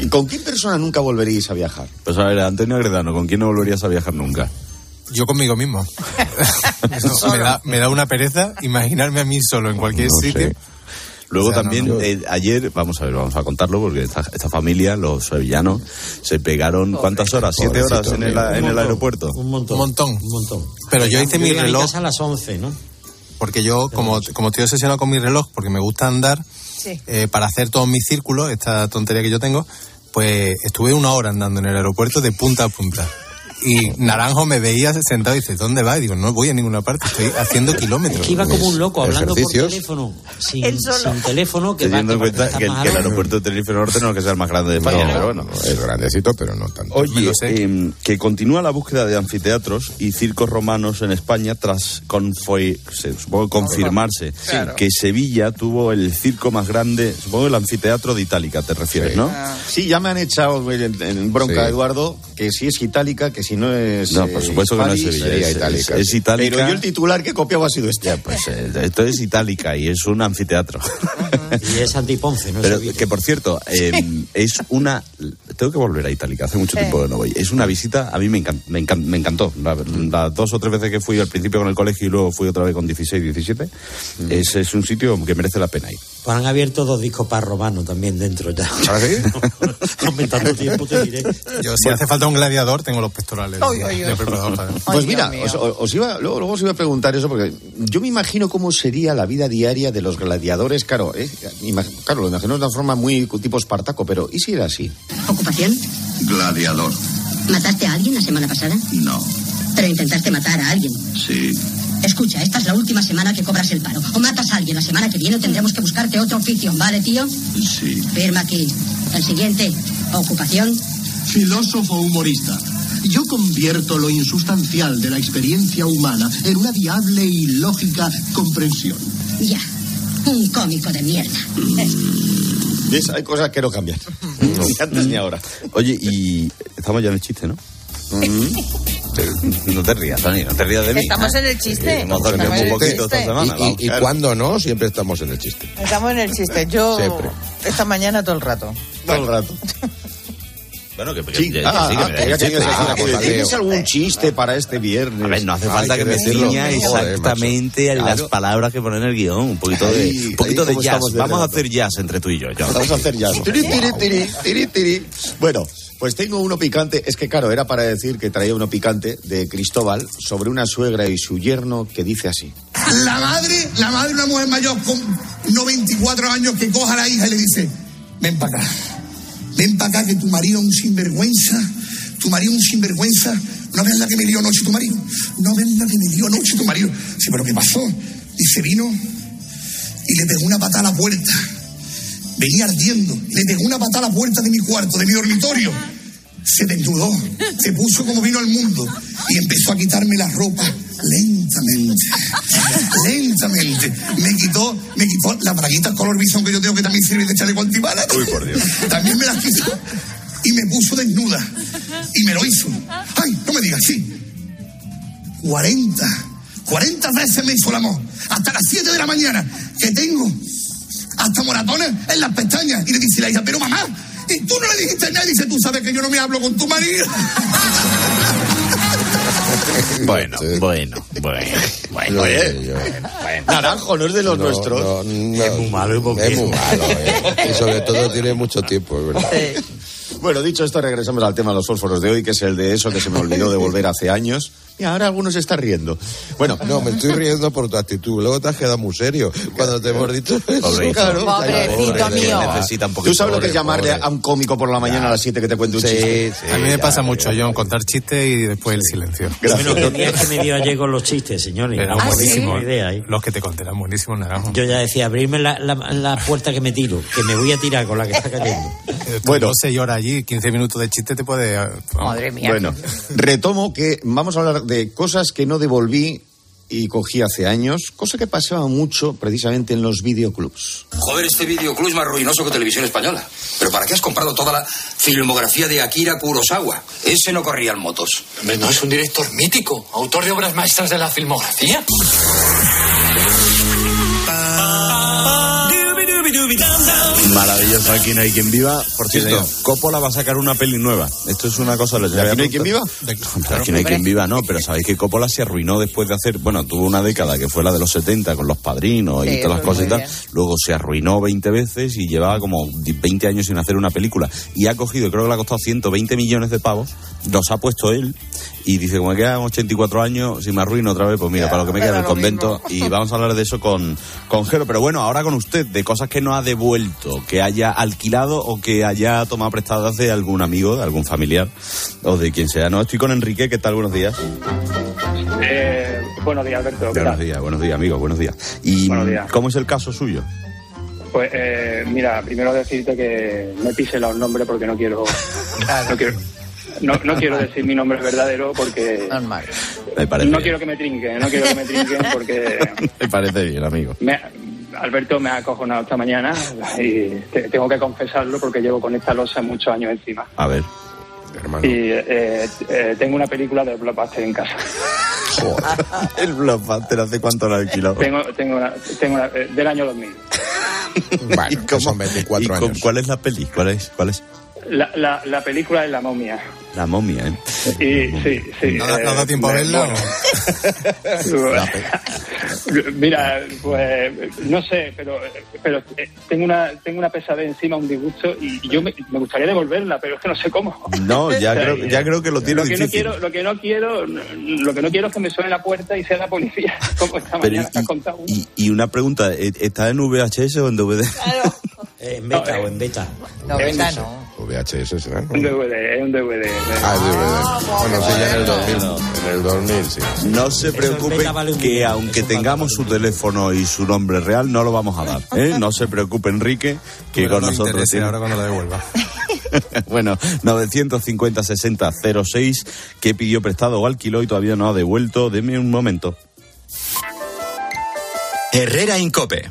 ¿Y con qué persona nunca volveríais a viajar? Pues a ver, Antonio Agredano, ¿con quién no volverías a viajar nunca? Yo conmigo mismo. Eso me, da, me da una pereza imaginarme a mí solo en cualquier No sé. Luego O sea, también, no, no. eh, ayer, vamos a ver, vamos a contarlo, porque esta, esta familia, los sevillanos, se pegaron, ¿cuántas horas? ¿Siete Pobrecito, horas en el, amigo. en el montón, aeropuerto? Un montón. Un montón. Un montón. Pero yo hice mi a reloj. casa a las 11, ¿no? Porque yo, como, como estoy obsesionado con mi reloj, porque me gusta andar, Sí. eh, para hacer todos mis círculos, esta tontería que yo tengo, pues estuve una hora andando en el aeropuerto de punta a punta. Y Naranjo me veía sentado y dice, ¿dónde vas? Y digo, no voy a ninguna parte, estoy haciendo kilómetros. Que iba como un loco hablando por Ejercicios. teléfono. Sin, Él solo. sin teléfono, que va Teniendo en que cuenta está que, el- que el aeropuerto de Tenerife Norte no es que sea el más grande de España, No, pero bueno. es grandecito, pero no tanto. Oye, lo sé. em, que continúa la búsqueda de anfiteatros y circos romanos en España tras confoi- se- supongo confirmarse Claro. que Sevilla tuvo el circo más grande, supongo el anfiteatro de Itálica, te refieres, Sí. ¿no? Sí, ya me han echado en, en bronca, Sí. Eduardo, que si es itálica, que si no es. No, por eh, supuesto que no es Sevilla, sería es, itálica, es- es sí. itálica. Pero yo el titular que he copiado ha sido este. Ya, pues eh, esto es itálica y es un anfiteatro. Y es Antiponce, ¿no? Pero Sevilla. que por cierto, eh, es una. Tengo que volver a Itálica, hace mucho tiempo que no voy. Es una visita, a mí me, encan- me, encan- me encantó. La- Las dos o tres veces que fui al principio con el colegio y luego fui otra vez con 16, 17, es, es un sitio que merece la pena ir. Pues han abierto dos discos para romano también dentro ya. ¿Ah, sí? Aumentando tiempo, te diré. Yo, si hace falta un gladiador, tengo los pectorales. Pues Ay, mira, os, os iba, luego, luego os iba a preguntar eso porque yo me imagino cómo sería la vida diaria de los gladiadores. Claro, eh, claro, lo imagino de una forma muy tipo Espartaco, pero ¿y si era así? ¿Ocupación? Gladiador. ¿Mataste a alguien la semana pasada? No. Pero intentaste matar a alguien. Sí. Escucha, esta es la última semana que cobras el paro. O matas a alguien la semana que viene tendremos que buscarte otro oficio, ¿vale, tío? Sí. Firma aquí. El siguiente. Ocupación. Filósofo humorista. Yo convierto lo insustancial de la experiencia humana en una viable y lógica comprensión. Ya. Un cómico de mierda. ¿Ves? Hay cosas que no cambian. Ni antes ni ahora. Oye, y estamos ya en el chiste, ¿no? No te rías, Tony, no te rías de mí. Estamos en el chiste. Hemos dormido Estamos en un el poquito esta semana. Y, cuando no, siempre estamos en el chiste. Estamos en el chiste. Yo Siempre. esta mañana todo el rato. Todo el rato. Bueno, que, Sí, ah, sí, ah, ah, pues. ¿Tienes algún chiste para este viernes? A ver, no hace Hay falta que que me decirlo. ciña exactamente las palabras que pone en el guion. Un poquito de, Ahí, un poquito ahí de jazz. Vamos a hacer jazz entre tú y yo. Vamos a hacer ya. Tiri, tiri, tiri, tiri, tiri. Bueno, pues tengo uno picante. Es que, claro, era para decir que traía uno picante de Cristóbal sobre una suegra y su yerno que dice así. La madre, la madre, una mujer mayor con 94 años que coja a la hija y le dice, ven para acá, ven para acá que tu marido es un sinvergüenza, tu marido es un sinvergüenza, no ves la que me dio anoche tu marido, no ves la que me dio anoche tu marido. Sí, pero ¿qué pasó? Dice, vino y le pegó una patada a la puerta. Venía ardiendo. Le pegó una patada a la puerta de mi cuarto, de mi dormitorio. Se desnudó, se puso como vino al mundo y empezó a quitarme la ropa lentamente, lentamente. Me quitó, me quitó las braguitas color bison que yo tengo que también sirve de chaleco antibalas. Uy, por Dios. También me las quitó y me puso desnuda y me lo hizo. Ay, no me digas, sí. 40, 40 veces me hizo el amor. Hasta las 7 de la mañana, que tengo hasta moratones en las pestañas. Y le dice la hija, pero mamá, y tú no le dijiste nada. Y dice, tú sabes que yo no me hablo con tu marido. Bueno, bueno, bueno, bueno. Oye, Naranjo no es de los No, nuestros. no, no. Es muy malo, ¿y por qué? Es muy malo, eh. Y sobre todo tiene mucho tiempo, es verdad. Bueno, dicho esto, regresamos al tema de los fósforos de hoy, que es el de eso que se me olvidó de volver hace años. Y ahora algunos se están riendo. Bueno, No, me estoy riendo por tu actitud. Luego te has quedado muy serio cuando te hemos dicho eso. Pobrecito. Claro. Pobrecito Pobre, mío. Necesita un poquito. ¿tú sabes lo que es llamarle pobre. a un cómico por la mañana a las 7 que te cuente un Sí, chiste? sí, A mí me ya, pasa mucho, ya. John, contar chistes y después el silencio. Bueno, que día que me dio ayer con los chistes, señores. Eran Una buenísimos. buenísima idea, ¿eh? Los que te conté eran buenísimos, naranjo. Yo ya decía, abrirme la, la, la puerta que me tiro, que me voy a tirar con la que está cayendo. Bueno. Bueno. 6 horas allí, 15 minutos de chiste te puede... Madre mía. Bueno, retomo que vamos a hablar de cosas que no devolví y cogí hace años, cosa que pasaba mucho precisamente en los videoclubs. Joder, este videoclub es más ruinoso que televisión española. ¿Pero para qué has comprado toda la filmografía de Akira Kurosawa? Ese no corría en motos. Hombre, no es un director mítico, autor de obras maestras de la filmografía. Maravilloso, aquí no hay quien viva. Por cierto. Coppola va a sacar una peli nueva. Esto es una cosa... ¿De aquí no hay quien viva? Aquí no hay quien viva, no, pero sabéis que Coppola se arruinó después de hacer, bueno, tuvo una década que fue la de los 70 con los padrinos y Sí, todas las cosas y tal. Luego se arruinó 20 veces y llevaba como 20 años sin hacer una película. Y ha cogido, creo que le ha costado 120 millones de pavos, los ha puesto él y dice, como me quedan 84 años, si me arruino otra vez, pues mira, para lo que me queda en el convento. Y vamos a hablar de eso con, con Jero. Pero bueno, ahora con usted, de cosas que no ha devuelto, que haya alquilado o que haya tomado prestadas de algún amigo, de algún familiar o de quien sea. No, estoy con Enrique, ¿qué tal? Buenos días. Eh, buenos días, Alberto. ¿qué Buenos tal? días, buenos días, amigo, buenos días. ¿Y Buenos días. cómo es el caso suyo? Pues eh, mira, primero decirte que me pise los nombres porque no quiero, no quiero, no, no quiero decir mi nombre verdadero porque. Me parece no bien. quiero que me trinquen, no quiero que me trinquen porque Me parece bien, amigo. me- Alberto me ha acojonado esta mañana y te- tengo que confesarlo porque llevo con esta losa muchos años encima. A ver. Hermano. Y eh, eh, tengo una película de Blockbuster en casa. el blockbuster, ¿hace cuánto lo ha alquilado? Tengo, tengo una, tengo una- eh, del año 2000. Bueno, que son 24 ¿Y con- años. ¿Cuál es la peli? ¿Cuál es? ¿Cuál es? La, la, la película es La momia. La momia, ¿eh? Y sí, sí. ¿No, eh, no da tiempo a verla? bueno. Mira, pues no sé, pero, pero eh, tengo una tengo una pesadez encima, un disgusto y yo me, me gustaría devolverla, pero es que no sé cómo. No, ya O sea, creo, ya creo que lo tiene lo que no difícil. quiero, lo que no quiero, lo que no quiero es que me suene la puerta y sea la policía, como esta Pero mañana que has contado. y, y una pregunta, ¿e- ¿está en VHS o en DVD? Eh, en beta o en beta. No, beta no. VHS será, ¿no? Un DVD, es un DVD. Ah, DVD. Bueno, sí, ya en el 2000. En el 2000, sí. No se preocupe que aunque tengamos su teléfono y su nombre real, no lo vamos a dar. ¿eh? No se preocupe, Enrique, que con no nosotros... tiene- ahora cuando la devuelva. bueno, 950 60 06 que pidió prestado o alquiló y todavía no ha devuelto. Deme un momento. Herrera Incope.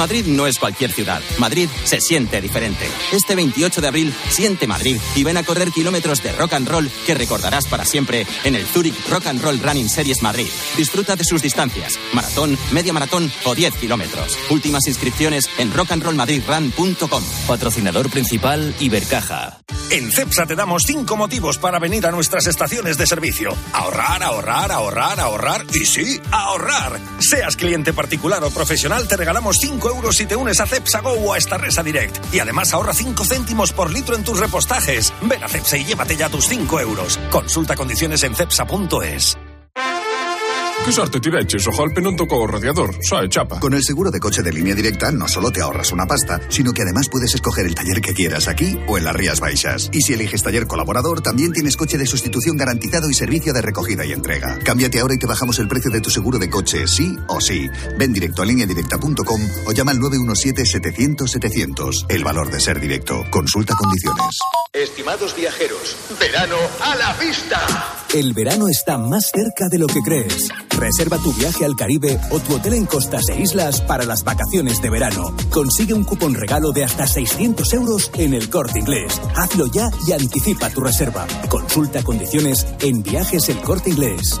Madrid no es cualquier ciudad. Madrid se siente diferente. Este 28 de abril, siente Madrid y ven a correr kilómetros de rock and roll que recordarás para siempre en el Zurich Rock and Roll Running Series Madrid. Disfruta de sus distancias, maratón, media maratón o 10 kilómetros. Últimas inscripciones en rockandrollmadridrun.com. Patrocinador principal Ibercaja. En CEPSA te damos cinco motivos para venir a nuestras estaciones de servicio. Ahorrar, ahorrar, ahorrar, ahorrar y sí, ahorrar. Seas cliente particular o profesional, te regalamos 5 euros si te unes a CEPSA Go o a esta Resa Direct. Y además ahorra 5 céntimos por litro en tus repostajes. Ven a CEPSA y llévate ya tus 5 euros. Consulta condiciones en CEPSA.es. Che sorte ti vecchis, ojalpe non tocó o radiador, sae chapa. Con el seguro de coche de línea directa no solo te ahorras una pasta, sino que además puedes escoger el taller que quieras aquí o en las Rías Baixas. Y si eliges taller colaborador, también tienes coche de sustitución garantizado y servicio de recogida y entrega. Cámbiate ahora y te bajamos el precio de tu seguro de coche, sí o sí. Ven directo a lineadirecta.com o llama al 917-700-700. El valor de ser directo. Consulta condiciones. Estimados viajeros, verano a la vista. El verano está más cerca de lo que crees. Reserva tu viaje al Caribe o tu hotel en costas e islas para las vacaciones de verano. Consigue un cupón regalo de hasta 600 euros en el corte inglés. Hazlo ya y anticipa tu reserva. Consulta condiciones en viajes el corte inglés.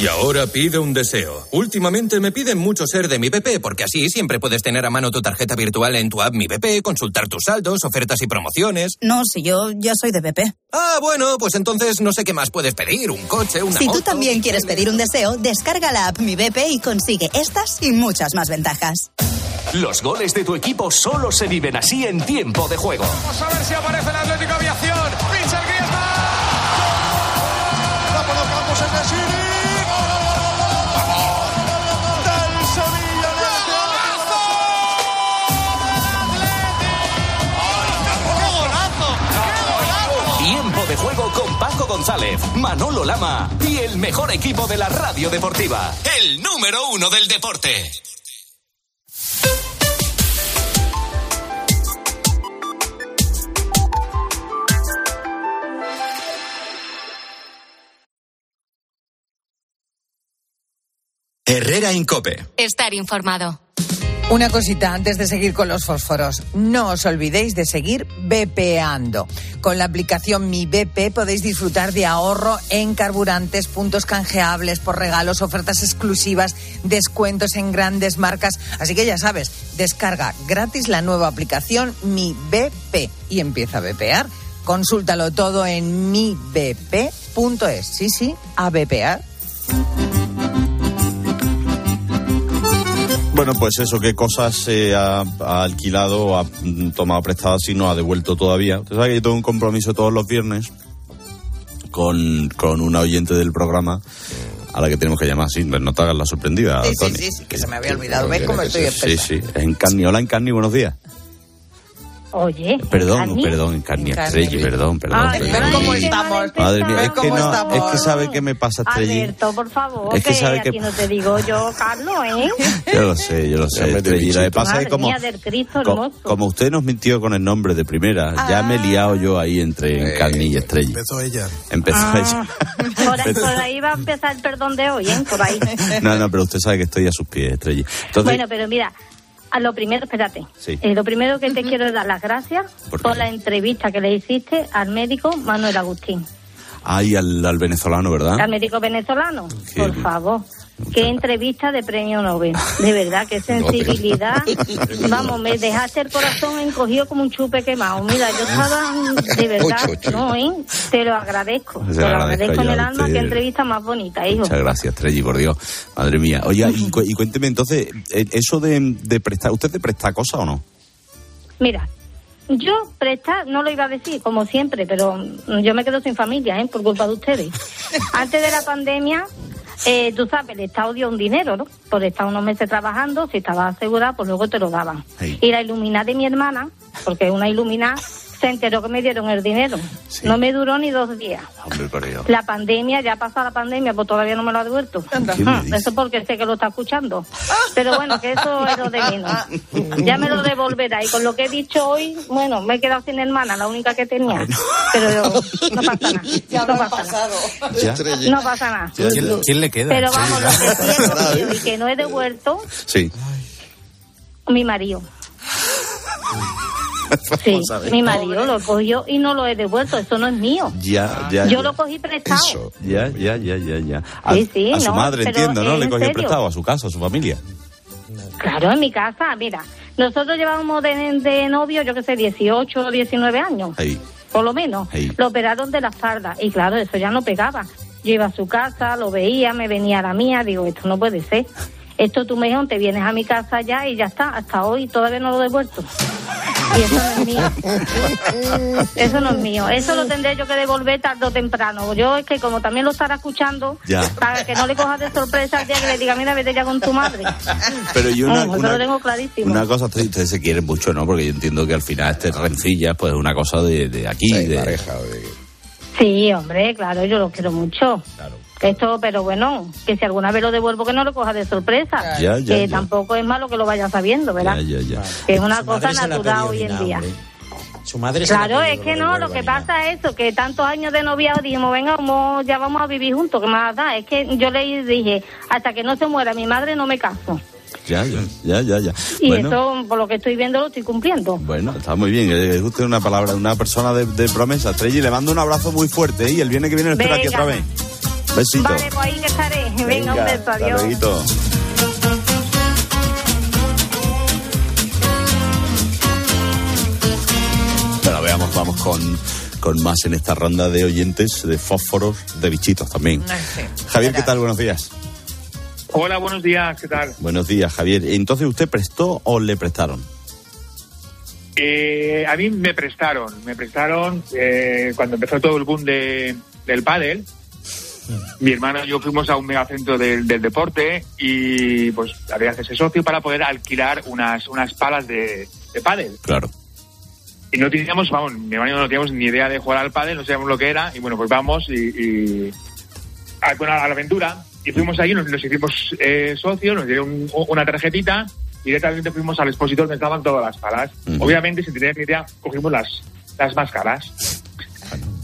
Y ahora pide un deseo. Últimamente me piden mucho ser de mi BP, porque así siempre puedes tener a mano tu tarjeta virtual en tu app Mi BP, consultar tus saldos, ofertas y promociones. No, si yo ya soy de BP. Ah, bueno, pues entonces no sé qué más puedes pedir. Un coche, una Si tú también quieres pedir un deseo, descarga la app Mi BP y consigue estas y muchas más ventajas. Los goles de tu equipo solo se viven así en tiempo de juego. Vamos a ver si aparece el Atlético juego con Paco González, Manolo Lama y el mejor equipo de la radio deportiva. El número uno del deporte. Herrera Incope. Estar informado. Una cosita antes de seguir con los fósforos. No os olvidéis de seguir BPando. Con la aplicación Mi BP podéis disfrutar de ahorro en carburantes, puntos canjeables por regalos, ofertas exclusivas, descuentos en grandes marcas. Así que ya sabes, descarga gratis la nueva aplicación Mi BP y empieza a BPar. Consúltalo todo en mibp.es. Sí, sí, a BPar. Bueno, pues eso, qué cosas se ha, ha alquilado o ha mm, tomado prestadas y no ha devuelto todavía. Usted sabe que yo tengo un compromiso todos los viernes con, con una oyente del programa a la que tenemos que llamar. Sí, no te hagas la sorprendida, Sí, sí, Tony. sí, sí, que se me había olvidado. ¿Ves cómo estoy Sí, sí, en Carni. Hola, en Carni, buenos días. Oye. Perdón, perdón, en Carni, En Carni. Estrella, perdón, perdón. Ay, perdón. ¿ves cómo estamos? Madre mía, es que, ¿Cómo no, es que sabe qué me pasa, Estrella. Alberto, por favor, Es que que, sabe que- no te digo yo, Carlos, ¿eh? Yo lo sé, yo lo sé, Estrella. Lo que pasa es Madre que como, mía del Cristo co- hermoso. como usted nos mintió con el nombre de primera, ya me he liado yo ahí entre Carni y Estrella. Empezó ella. Empezó Ah, ella. por, ahí- por ahí va a empezar el perdón de hoy, ¿eh? Por ahí. No, no, pero usted sabe que estoy a sus pies, Estrella. Entonces, bueno, pero mira, a lo primero, espérate. Sí. Eh, lo primero que te quiero es dar las gracias ¿Por por, la entrevista que le hiciste al médico Manuel Agustín. ay, al, al venezolano, ¿verdad? Al médico venezolano, Qué por favor. Qué entrevista de premio Nobel. De verdad, qué sensibilidad. Vamos, me dejaste el corazón encogido como un chupe quemado. Mira, yo estaba de verdad, Ocho, ocho. no, ¿eh? Te lo agradezco. Se Te lo agradezco agradezco en el alma. Qué entrevista más bonita, hijo. Muchas gracias, Estrella, por Dios. Madre mía. Oye, y, cu- y cuénteme entonces, eh, eso de, de prestar, ¿usted te presta cosas o no? Mira, yo prestar, no lo iba a decir, como siempre, pero yo me quedo sin familia, ¿eh? Por culpa de ustedes. Antes de la pandemia, eh, tú sabes, el Estado dio un dinero, ¿no? Por estar unos meses trabajando, si estabas asegurada, pues luego te lo daban. Y la ilumina de mi hermana, porque es una ilumina, se enteró que me dieron el dinero. No me duró ni dos días. Hombre. La pandemia, ya pasó la pandemia, pues todavía no me lo ha devuelto. ¿Qué me Ah? Eso porque sé que lo está escuchando. Pero bueno, que eso es lo de menos. Ya me lo devolverá. Y con lo que he dicho hoy, bueno, me he quedado sin hermana, la única que tenía. Pero no pasa nada. no pasa nada. Ya. No pasa nada. ¿Quién, quién le queda? Pero vamos, lo que sí he cogido y que no he devuelto, Sí. mi marido. Sí, mi marido lo cogió y no lo he devuelto. Eso no es mío. Ya, ya. Yo ya. lo cogí prestado. Ya, ya, ya, ya, ya. A, Sí, sí, a su no, madre, entiendo, ¿no? Le cogió serio. prestado a su casa, a su familia. Claro, en mi casa, mira, nosotros llevábamos de, de novio, yo que sé, 18 o 19 años. Ahí. por lo menos. Lo operaron de la espalda y claro, eso ya no pegaba. Yo iba a su casa, lo veía, me venía a la mía, digo, esto no puede ser. Esto tú mejor te vienes a mi casa ya y ya está, hasta hoy todavía no lo he devuelto. Y eso no es mío. Eso no es mío. Eso lo tendré yo que devolver tarde o temprano. Yo es que como también lo estará escuchando, Ya. para que no le cojas de sorpresa el día que le diga, mira, vete ya con tu madre. Pero yo una, eso una- lo tengo clarísimo. una cosa, ustedes, ustedes se quieren mucho, ¿no? Porque yo entiendo que al final este rencilla pues es una cosa de, de aquí, de pareja, de... Sí, hombre, claro, yo lo quiero mucho. Esto, pero bueno, que si alguna vez lo devuelvo, que no lo coja de sorpresa. Ya, ya, que ya. tampoco es malo que lo vaya sabiendo, ¿verdad? Ya, ya, ya. Que es una Su cosa natural hoy en día. hombre. Su madre Claro, es que no, lo que pasa es eso, que tantos años de noviazgo dijimos, venga, vamos, ya vamos a vivir juntos, que más da. Es que yo le dije, hasta que no se muera mi madre no me caso. Ya, ya, ya, ya. ya. Y bueno, eso, por lo que estoy viendo, lo estoy cumpliendo. bueno, está muy bien. Es usted una palabra, una persona de, de promesa. Estrella, le mando un abrazo muy fuerte ¿eh? y el viernes que viene lo espero aquí otra vez. Besito. Vale, pues ahí que estaré. Venga, un beso, adiós. lueguito. Bueno, veamos, vamos con, con más en esta ronda de oyentes, de fósforos, de bichitos también. Javier, ¿qué tal? Buenos días. Hola, buenos días, ¿qué tal? Buenos días, Javier. Entonces, ¿usted prestó o le prestaron? Eh, a mí me prestaron, me prestaron eh, cuando empezó todo el boom de, del pádel. Mi hermano y yo fuimos a un megacentro del, del deporte y pues había que hacerse socio para poder alquilar unas, unas palas de, de pádel. Claro. Y no teníamos, vamos, mi hermano y yo no teníamos ni idea de jugar al pádel, no sabíamos lo que era y bueno, pues vamos y, y a, bueno, a la aventura y fuimos ahí, nos, nos hicimos eh, socios, nos dieron un- una tarjetita directamente fuimos al expositor donde estaban todas las palas. Obviamente, sin tener ni idea, cogimos las, las más caras.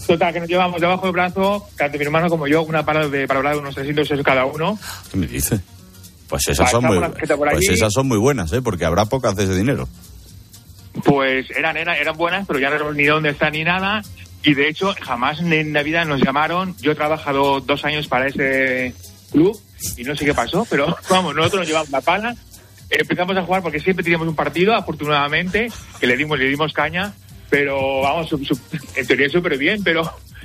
Total, que nos llevamos debajo del brazo, tanto mi hermano como yo, una pala de, para hablar de unos 300 euros cada uno. ¿Qué me dice? Pues esas, son muy, pues allí. esas son muy buenas, ¿eh? Porque habrá pocas de ese dinero. Pues eran, eran, eran buenas, pero ya no sabemos ni dónde están ni nada. Y de hecho, jamás en la vida nos llamaron. Yo he trabajado dos años para ese club y no sé qué pasó, pero vamos, nosotros nos llevamos la pala. Empezamos a jugar porque siempre teníamos un partido, afortunadamente, que le dimos, le dimos caña, pero vamos, su- su- en teoría súper bien, pero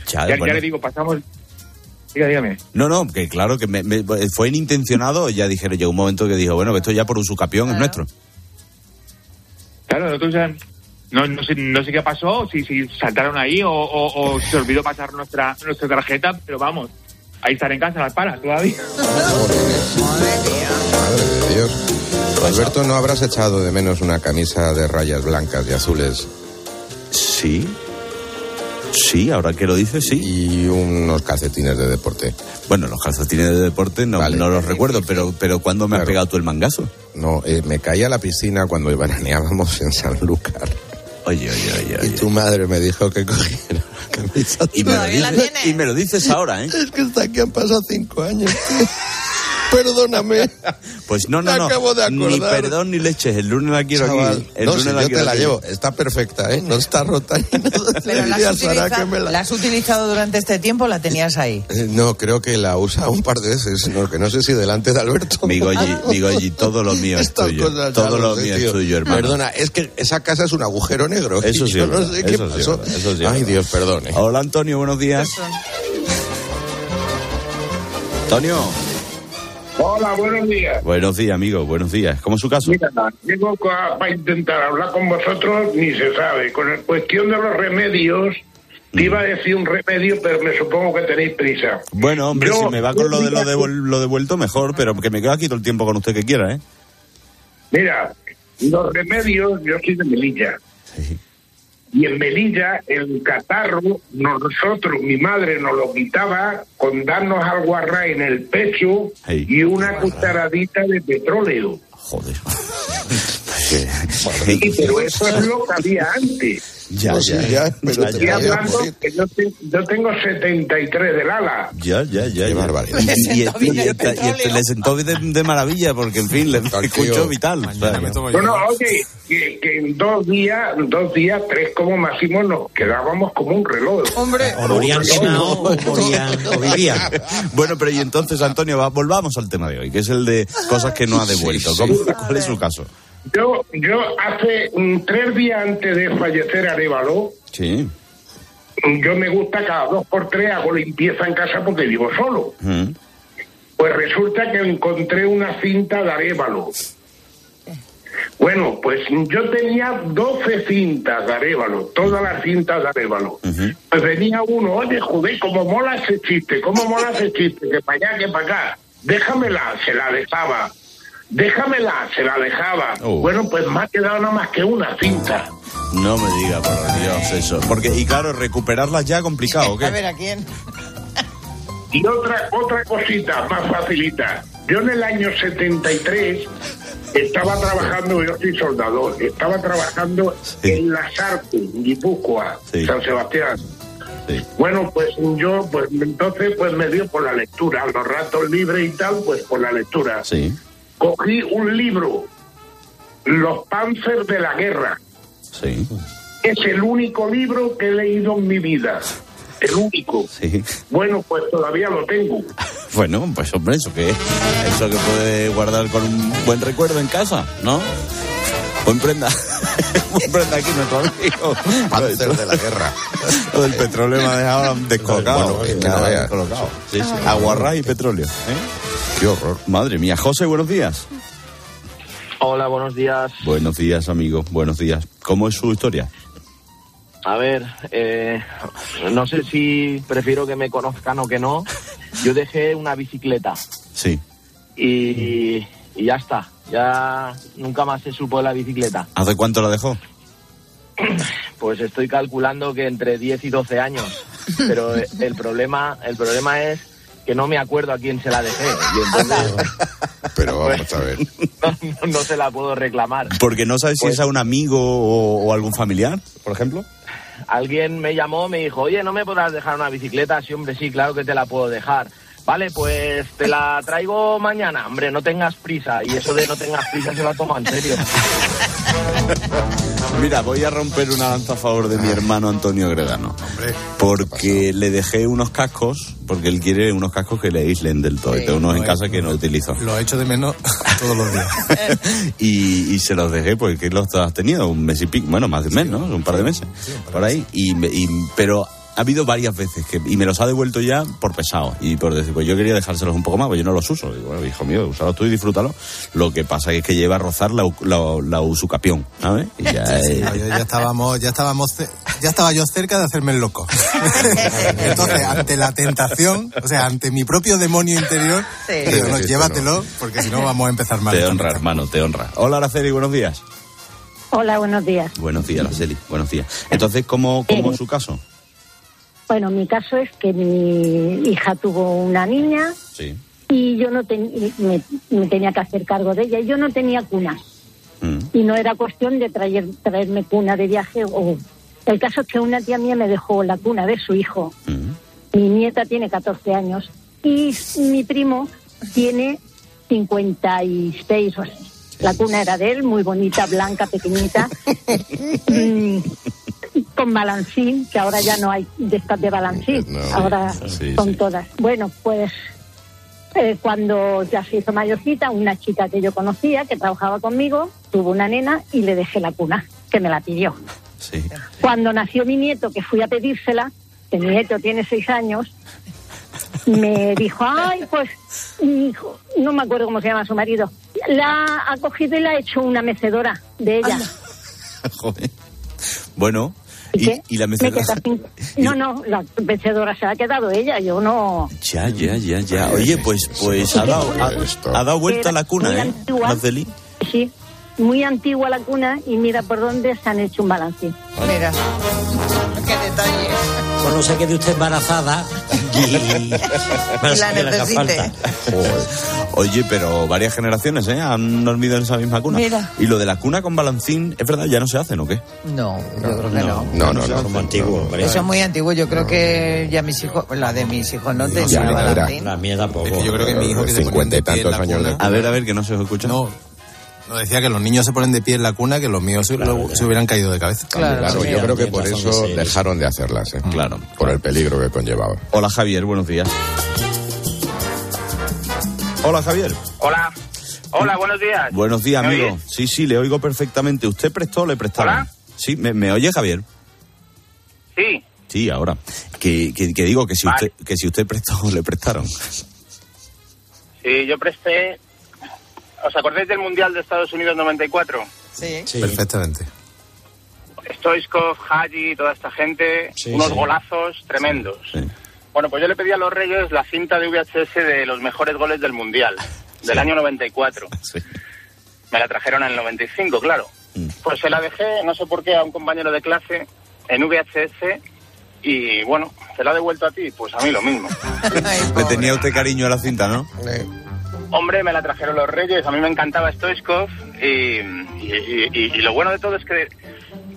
Ya, ya, le digo, pasamos. Diga, dígame. No, no, que claro que me- me- fue inintencionado. Ya dijeron, llegó un momento que dijo, bueno, que esto ya por usucapión es nuestro. Claro, nosotros ya no, no, sé, no sé qué pasó, si, si saltaron ahí o, o- o se olvidó pasar nuestra, nuestra tarjeta, pero vamos, ahí están en casa las palas todavía. Madre de Dios. Alberto, ¿no habrás echado de menos una camisa de rayas blancas y azules? Sí. Sí, ahora que lo dices, sí. Y unos calcetines de deporte. Bueno, los calcetines de deporte no, no los recuerdo, pero, pero ¿cuándo me has Claro. pegado tú el mangazo? No, eh, me caí a la piscina cuando veraneábamos en Sanlúcar. Oye, oye, oye. Y tu madre me dijo que cogiera la camisa. Y me, lo dices, y me lo dices ahora, ¿eh? Es que hasta aquí han pasado cinco años. Perdóname. Pues no, no, no. acabo de Ni perdón ni leches. El lunes la quiero Chaval, aquí. El no, lunes si la yo quiero te la aquí. llevo. Está perfecta, ¿eh? No está rota ni nada. Pero la has, Sara utiliza- que me la- la has utilizado durante este tiempo, la tenías ahí. Eh, No, creo que la usa un par de veces. No, que no sé si delante de Alberto. Mi Goyi, mi Goyi, todo lo mío es tuyo. Todo lo mío es tuyo, hermano. Perdona, es que esa casa es un agujero negro. Eso sí, yo no sé qué eso sí es pasó. sí Ay. Dios, perdone. Hola, Antonio, buenos días. Antonio. Hola, buenos días. Buenos días, amigo, buenos días. ¿Cómo es su caso? Mira, llego para intentar hablar con vosotros, ni se sabe. Con la cuestión de los remedios, te iba a decir un remedio, pero me supongo que tenéis prisa. Bueno, hombre, Yo- si me va con lo de lo, devol- lo devuelto, mejor, pero que me quedo aquí todo el tiempo con usted que quiera, ¿eh? Mira, los remedios, yo soy de Melilla. Y en Melilla, el catarro, nosotros, mi madre nos lo quitaba con darnos algo a ray en el pecho y una cucharadita de petróleo. Joder. Sí, pero eso es lo que había antes. Ya, Pues sí, ya, ya, pero ya, te Estoy ya, hablando que yo, te- yo tengo 73 del ala. ya, ya, ya. Qué barbaridad. Y, Le y- le sentó de, de maravilla, porque, en fin, le escucho tío. vital. o sea, Mañana me tomo No, yo. no, oye, que, que en dos días, dos días, tres como máximo, nos quedábamos como un reloj. Hombre, O morían quemados o morían o vivían. Bueno, pero y entonces, Antonio, va- volvamos al tema de hoy, que es el de cosas que no ha devuelto. Sí, sí. ¿Cómo- ¿Cuál es su caso? Yo, yo hace tres días antes de fallecer Arevalo, Sí. yo me gusta cada dos por tres hago limpieza en casa porque vivo solo. Mm. Pues resulta que encontré una cinta de arévalo. Bueno, pues yo tenía 12 cintas de arévalo, todas las cintas de arévalo. Pues venía uno, oye, joder, cómo mola ese chiste, cómo mola ese chiste, que para allá, que para acá. Déjamela, se la dejaba. Déjamela, se la dejaba. Oh. Bueno, pues me ha quedado nada más que una cinta. No me diga, por Dios, eso. Porque, y claro, recuperarlas ya complicado, ¿o qué? A ver, ¿a quién? Y otra, otra cosita más facilita. Yo en el año 73 estaba trabajando, yo soy soldador, estaba trabajando en la Sartu, en Guipúzcoa, San Sebastián. Bueno, pues yo, pues entonces pues me dio por la lectura, a los ratos libres y tal, pues por la lectura. Sí. Cogí un libro, Los Panzers de la Guerra. Sí. Es el único libro que he leído en mi vida. El único. Sí. Bueno, pues todavía lo tengo. Bueno, pues hombre, eso que eso que puede guardar con un buen recuerdo en casa, ¿no? Buen prenda. Buen prenda aquí nuestro amigo. Panzer de la guerra. Lo del petróleo me ha dejado descolocado. Bueno, es que Me ha descolocado. Sí, sí. Aguarrá y petróleo. ¿eh? Qué horror. Madre mía. José, buenos días. Hola, buenos días. Buenos días, amigo. Buenos días. ¿Cómo es su historia? A ver, eh, no sé si prefiero que me conozcan o que no. Yo dejé una bicicleta Sí. y, y ya está. Ya nunca más se supo de la bicicleta. ¿Hace cuánto la dejó? Pues estoy calculando que entre 10 y 12 años. Pero el problema, el problema es que no me acuerdo a quién se la dejé. Y entonces Pero vamos a ver. no, no se la puedo reclamar. Porque no sabes si Pues- es a un amigo o, o algún familiar, por ejemplo. Alguien me llamó, me dijo, oye, ¿no me podrás dejar una bicicleta? Sí, hombre, sí, claro que te la puedo dejar. Vale, pues te la traigo mañana. Hombre, no tengas prisa. Y eso de no tengas prisa se la toma en serio. Mira, voy a romper una lanza a favor de mi hermano Antonio Gregano. Porque le dejé unos cascos, porque él quiere unos cascos que le aíslen del todo. y tengo unos en casa que no utilizo. Lo echo de menos todos los días. y, y se los dejé porque los has tenido un mes y pico, bueno, más de un mes, ¿no? Un par de meses. Por ahí. Y, me- y- pero ha habido varias veces que y me los ha devuelto ya por pesado y por decir, pues yo quería dejárselos un poco más, pues yo no los uso. Digo, bueno, hijo mío, úsalos tú y disfrútalo. Lo que pasa es que lleva a rozar la, u- la, la usucapión, ¿sabes? Y ya, Sí, eh, no, yo ya estábamos, ya estábamos, ce- ya estaba yo cerca de hacerme el loco. Entonces, ante la tentación, o sea, ante mi propio demonio interior, Sí. digo, no, Sí, sí, llévatelo, porque si no vamos a empezar mal. te honra, hermano, te honra. Hola, Araceli, buenos días. Hola, buenos días. Buenos días, Araceli, buenos días. Entonces, ¿cómo, cómo es su caso? Bueno, mi caso es que mi hija tuvo una niña Sí. y yo no ten- me, me tenía que hacer cargo de ella. y Yo no tenía cuna Mm. y no era cuestión de traer, traerme cuna de viaje. o El caso es que una tía mía me dejó la cuna de su hijo. Mi nieta tiene 14 años y mi primo tiene 56 o así. La cuna era de él, muy bonita, blanca, pequeñita, mm, con balancín, que ahora ya no hay de estas de balancín, ahora Sí, son sí. todas. Bueno, pues eh, cuando ya se hizo mayorcita, una chica que yo conocía, que trabajaba conmigo, tuvo una nena y le dejé la cuna, que me la pidió. Sí. Cuando nació mi nieto, que fui a pedírsela, que mi nieto tiene seis años, me dijo, ay, pues, mi hijo, no me acuerdo cómo se llama su marido, la ha cogido y la ha hecho una mecedora de ella. Joder. Bueno, ¿Y y, qué? y la Me mecedora. No, no, la mecedora se la ha quedado ella, yo no... Ya, ya, ya, ya. Oye, pues, pues ha dado, ha, ha dado vuelta a la cuna, ¿eh? Sí, muy antigua la cuna y mira por dónde se han hecho un balancín. Mira, qué detalle. Pues no se quede usted embarazada y La que necesite. falta. Oye, pero varias generaciones, ¿eh? Han dormido en esa misma cuna. Mira. Y lo de la cuna con balancín, ¿es verdad? ¿Ya no se hacen o qué? No, yo creo que no. No, no, hace como antiguo. Eso es muy antiguo. Yo creo que ya mis hijos, la de mis hijos no tenía balancín. La mía tampoco. Es que yo creo que mi hijo que se pone de pie en la cuna- A ver, a ver, que no se os escucha. No, no decía que los niños se ponen de pie en la cuna, que los míos se, hubieran caído de cabeza. Claro, yo creo que por eso dejaron de hacerlas, ¿eh? Claro. Por el peligro que conllevaba. Hola, Javier, buenos días. Hola, Javier. Hola. Hola, buenos días. Buenos días, ¿Me amigo. oyes? Sí, sí, le oigo perfectamente. ¿Usted prestó o le prestaron? Hola. Sí, ¿me, me oye, Javier? Sí. Sí, ahora. Que, que, que digo que si Vale. usted que si usted prestó, le prestaron. Sí, yo presté... ¿Os acordáis del Mundial de Estados Unidos 94? Sí. Perfectamente. Stoichkov, Haji, toda esta gente, Sí, unos sí. golazos tremendos. Bueno, pues yo le pedí a los Reyes la cinta de VHS de los mejores goles del Mundial, del año 94. Me la trajeron en el 95, claro. Pues se la dejé, no sé por qué, a un compañero de clase en VHS y bueno, se la ha devuelto a ti, pues a mí lo mismo. Le tenía usted cariño a la cinta, ¿no? Hombre, me la trajeron los Reyes, a mí me encantaba Stoichkov y, lo bueno de todo es que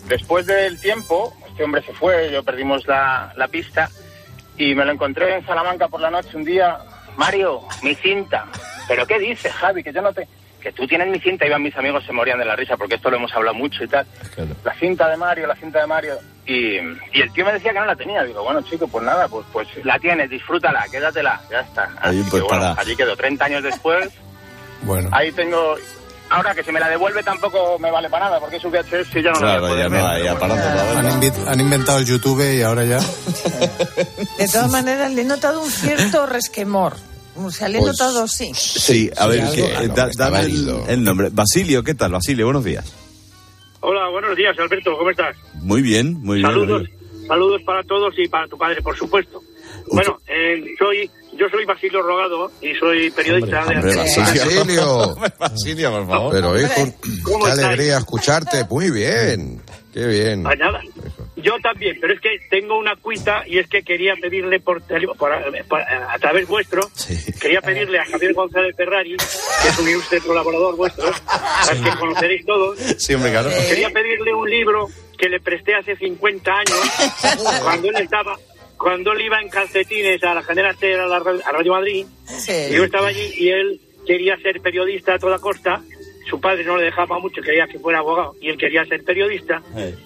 después del tiempo, este hombre se fue, yo perdimos la, la pista y me lo encontré en Salamanca por la noche un día. Mario, mi cinta. ¿Pero qué dices, Javi? Que yo no te... Que tú tienes mi cinta, iban mis amigos, se morían de la risa porque esto lo hemos hablado mucho y tal. La cinta de Mario, la cinta de Mario. Y, y el tío me decía que no la tenía. Digo, bueno, chico, pues nada, pues, pues la tienes, disfrútala, quédatela, ya está. Ahí, Así pues, que, bueno, para- allí quedó 30 años después. Bueno. Ahí tengo. Ahora que si me la devuelve tampoco me vale para nada, porque es un VHS y ya no la voy a Claro, poder ya ver, no pero bueno. aparato Han, han inventado el YouTube y ahora ya. De todas maneras, le he notado un cierto resquemor. O sea, le he Pues- notado, sí. Sí, a ver, algo- que, no, da- dame el, el nombre. Basilio, ¿qué tal? Basilio, buenos días. Hola, buenos días, Alberto, ¿cómo estás? Muy bien, muy bien. Saludos, saludos para todos y para tu padre, por supuesto. Bueno, eh, soy, yo soy Basilio Rogado y soy periodista Hombre, de Basilio. Basilio, por favor. Pero hijo, ¿Cómo qué estáis? alegría escucharte. Muy bien. Qué bien. Ah, nada. Yo también, pero es que tengo una cuita y es que quería pedirle por, por- por- a través vuestro, quería pedirle a Javier González Ferrari, que es un ilustre colaborador vuestro, al que conoceréis todos, Sí, hombre, claro. quería pedirle un libro que le presté hace 50 años, cuando él estaba, cuando él iba en calcetines a la General a, la, a Radio Madrid, y yo estaba allí y él quería ser periodista a toda costa, su padre no le dejaba mucho, quería que fuera abogado, y él quería ser periodista,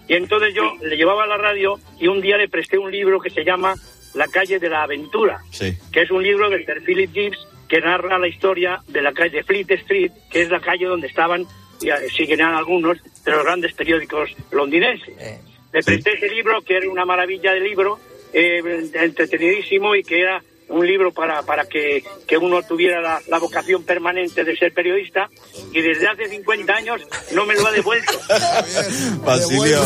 y entonces yo le llevaba a la radio y un día le presté un libro que se llama La calle de la aventura, Sí. que es un libro de Sir Philip Gibbs que narra la historia de la calle de Fleet Street, que es la calle donde estaban, y eh, siguen algunos, de los grandes periódicos londinenses. Le presté ese libro, que era una maravilla de libro, eh, entretenidísimo y que era un libro para, para que, que uno tuviera la, la vocación permanente de ser periodista y desde hace 50 años no me lo ha devuelto. Basilio,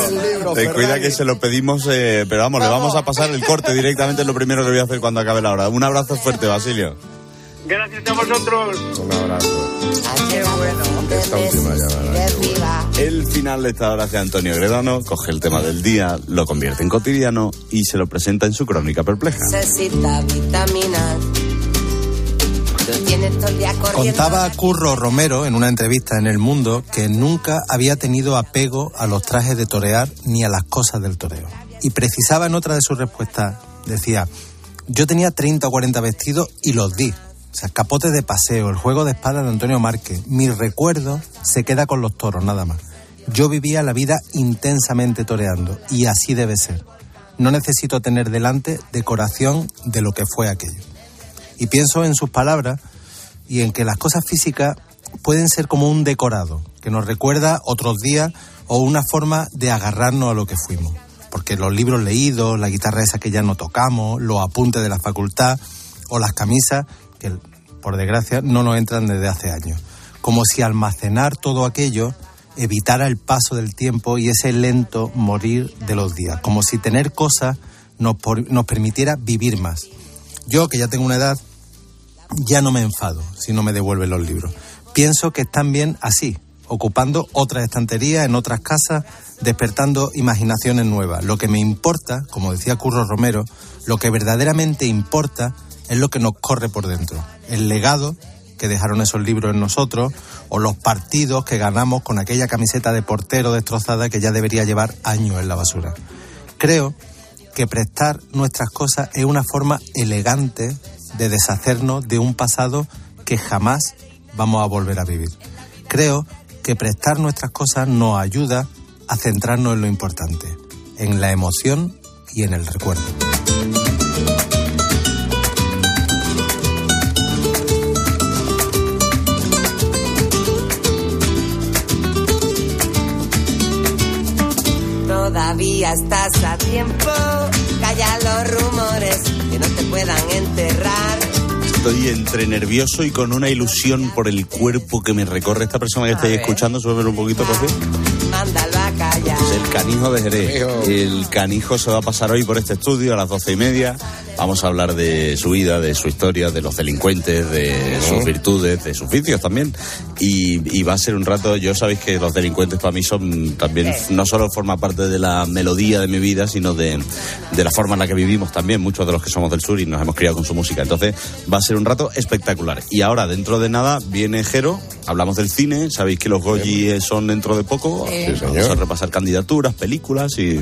ten cuida que se lo pedimos, eh, pero vamos, le vamos a pasar el corte directamente, es lo primero que voy a hacer cuando acabe la hora. Un abrazo fuerte, Basilio. Gracias a vosotros. Un abrazo. Qué bueno. Esta última llamada. El final de esta hora hace Antonio Gredano, coge el tema del día, lo convierte en cotidiano y se lo presenta en su crónica perpleja. Necesita vitaminas. Tú tienes todo el día corriendo. Contaba Curro Romero en una entrevista en El Mundo que nunca había tenido apego a los trajes de torear ni a las cosas del toreo. Y precisaba en otra de sus respuestas, decía, yo tenía 30 o 40 vestidos y los di. O sea, capotes de paseo, el juego de espada de Antonio Márquez. Mi recuerdo se queda con los toros, nada más. Yo vivía la vida intensamente toreando y así debe ser. No necesito tener delante decoración de lo que fue aquello. Y pienso en sus palabras y en que las cosas físicas pueden ser como un decorado que nos recuerda otros días o una forma de agarrarnos a lo que fuimos. Porque los libros leídos, la guitarra esa que ya no tocamos, los apuntes de la facultad o las camisas que, por desgracia, no nos entran desde hace años. Como si almacenar todo aquello evitara el paso del tiempo y ese lento morir de los días. Como si tener cosas nos, por- nos permitiera vivir más. Yo, que ya tengo una edad, ya no me enfado si no me devuelven los libros. Pienso que están bien así, ocupando otras estanterías en otras casas, despertando imaginaciones nuevas. Lo que me importa, como decía Curro Romero, lo que verdaderamente importa es lo que nos corre por dentro. El legado que dejaron esos libros en nosotros o los partidos que ganamos con aquella camiseta de portero destrozada que ya debería llevar años en la basura. Creo que prestar nuestras cosas es una forma elegante de deshacernos de un pasado que jamás vamos a volver a vivir. Creo que prestar nuestras cosas nos ayuda a centrarnos en lo importante, en la emoción y en el recuerdo. Todavía estás a tiempo. Calla los rumores que no te puedan enterrar. Estoy entre nervioso y con una ilusión por el cuerpo que me recorre esta persona que estáis escuchando. Súbeme un poquito, por favor. Mándalo a callar. El canijo de Jerez. El canijo se va a pasar hoy por este estudio a las doce y media. Vamos a hablar de su vida, de su historia, de los delincuentes, de sus virtudes, de sus vicios también. Y, y va a ser un rato, yo sabéis que los delincuentes para mí son también, no solo forma parte de la melodía de mi vida, sino de, de la forma en la que vivimos también, muchos de los que somos del sur y nos hemos criado con su música. Entonces va a ser un rato espectacular. Y ahora, dentro de nada, viene Jero, hablamos del cine, sabéis que los Goyi eh, son dentro de poco. Sí. Vamos a repasar candidaturas, películas y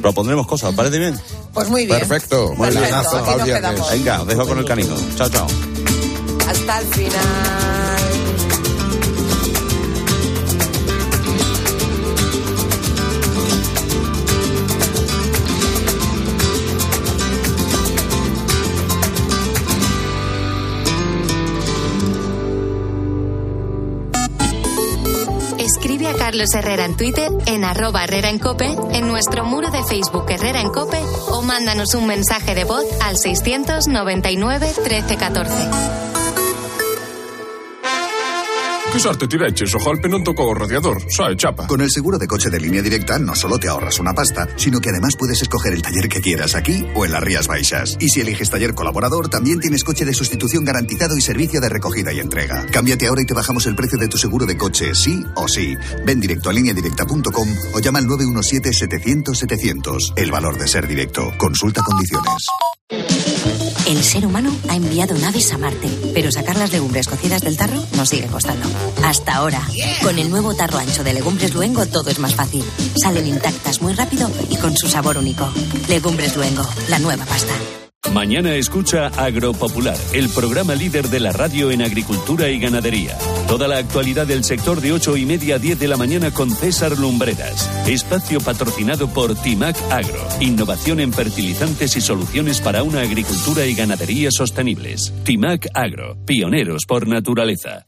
propondremos cosas. ¿Os ¿Parece bien? Pues muy bien. Perfecto. Muy bien. Venga, os dejo con el canijo. Chao, chao. Hasta el final. Carlos Herrera en Twitter, en arroba Herrera en Cope, en nuestro muro de Facebook Herrera en Cope o mándanos un mensaje de voz al 699 1314. Que sorte tireches, o golpe non tocou o radiador, sae chapa. Con el seguro de coche de línea directa no solo te ahorras una pasta, sino que además puedes escoger el taller que quieras aquí o en las Rías Baixas. Y si eliges taller colaborador, también tienes coche de sustitución garantizado y servicio de recogida y entrega. Cámbiate ahora y te bajamos el precio de tu seguro de coche, sí o sí. Ven directo a lineadirecta.com o llama al 917-700-700. El valor de ser directo. Consulta condiciones. El ser humano ha enviado naves a Marte, pero sacar las legumbres cocidas del tarro nos sigue costando. Hasta ahora. Con el nuevo tarro ancho de Legumbres Luengo todo es más fácil. Salen intactas muy rápido y con su sabor único. Legumbres Luengo, la nueva pasta. Mañana escucha Agropopular, el programa líder de la radio en agricultura y ganadería. Toda la actualidad del sector de 8 y media a 10 de la mañana con César Lumbreras. Espacio patrocinado por Timac Agro. Innovación en fertilizantes y soluciones para una agricultura y ganadería sostenibles. Timac Agro. Pioneros por naturaleza.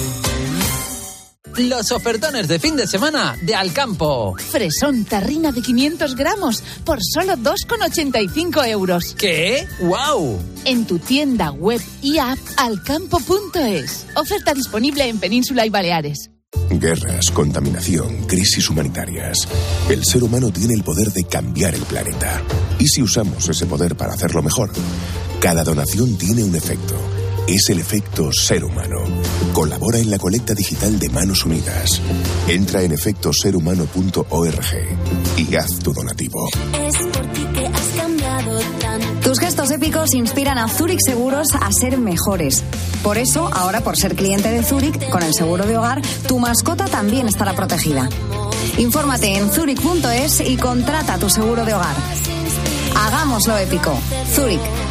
Los ofertones de fin de semana de Alcampo. Fresón tarrina de 500 gramos por solo 2,85 euros. ¿Qué? ¡Wow! En tu tienda web y app alcampo.es. Oferta disponible en Península y Baleares. Guerras, contaminación, crisis humanitarias. El ser humano tiene el poder de cambiar el planeta. ¿Y si usamos ese poder para hacerlo mejor? Cada donación tiene un efecto. Es el efecto ser humano. Colabora en la colecta digital de Manos Unidas. Entra en efectoserhumano.org y haz tu donativo. Tus gestos épicos inspiran a Zurich Seguros a ser mejores. Por eso, ahora por ser cliente de Zurich, con el seguro de hogar, tu mascota también estará protegida. Infórmate en zurich.es y contrata tu seguro de hogar. Hagámoslo épico. Zurich.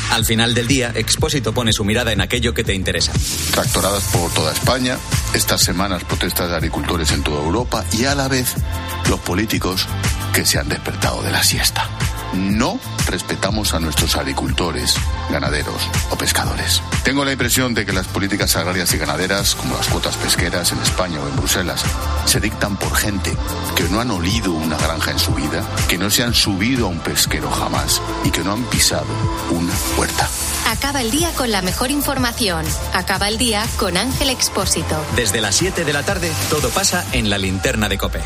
Al final del día, Expósito pone su mirada en aquello que te interesa. Tractoradas por toda España, estas semanas protestas de agricultores en toda Europa y a la vez los políticos que se han despertado de la siesta. No respetamos a nuestros agricultores, ganaderos o pescadores. Tengo la impresión de que las políticas agrarias y ganaderas, como las cuotas pesqueras en España o en Bruselas, se dictan por gente que no han olido una granja en su vida, que no se han subido a un pesquero jamás y que no han pisado una puerta. Acaba el día con la mejor información. Acaba el día con Ángel Expósito. Desde las 7 de la tarde, todo pasa en la linterna de Cope.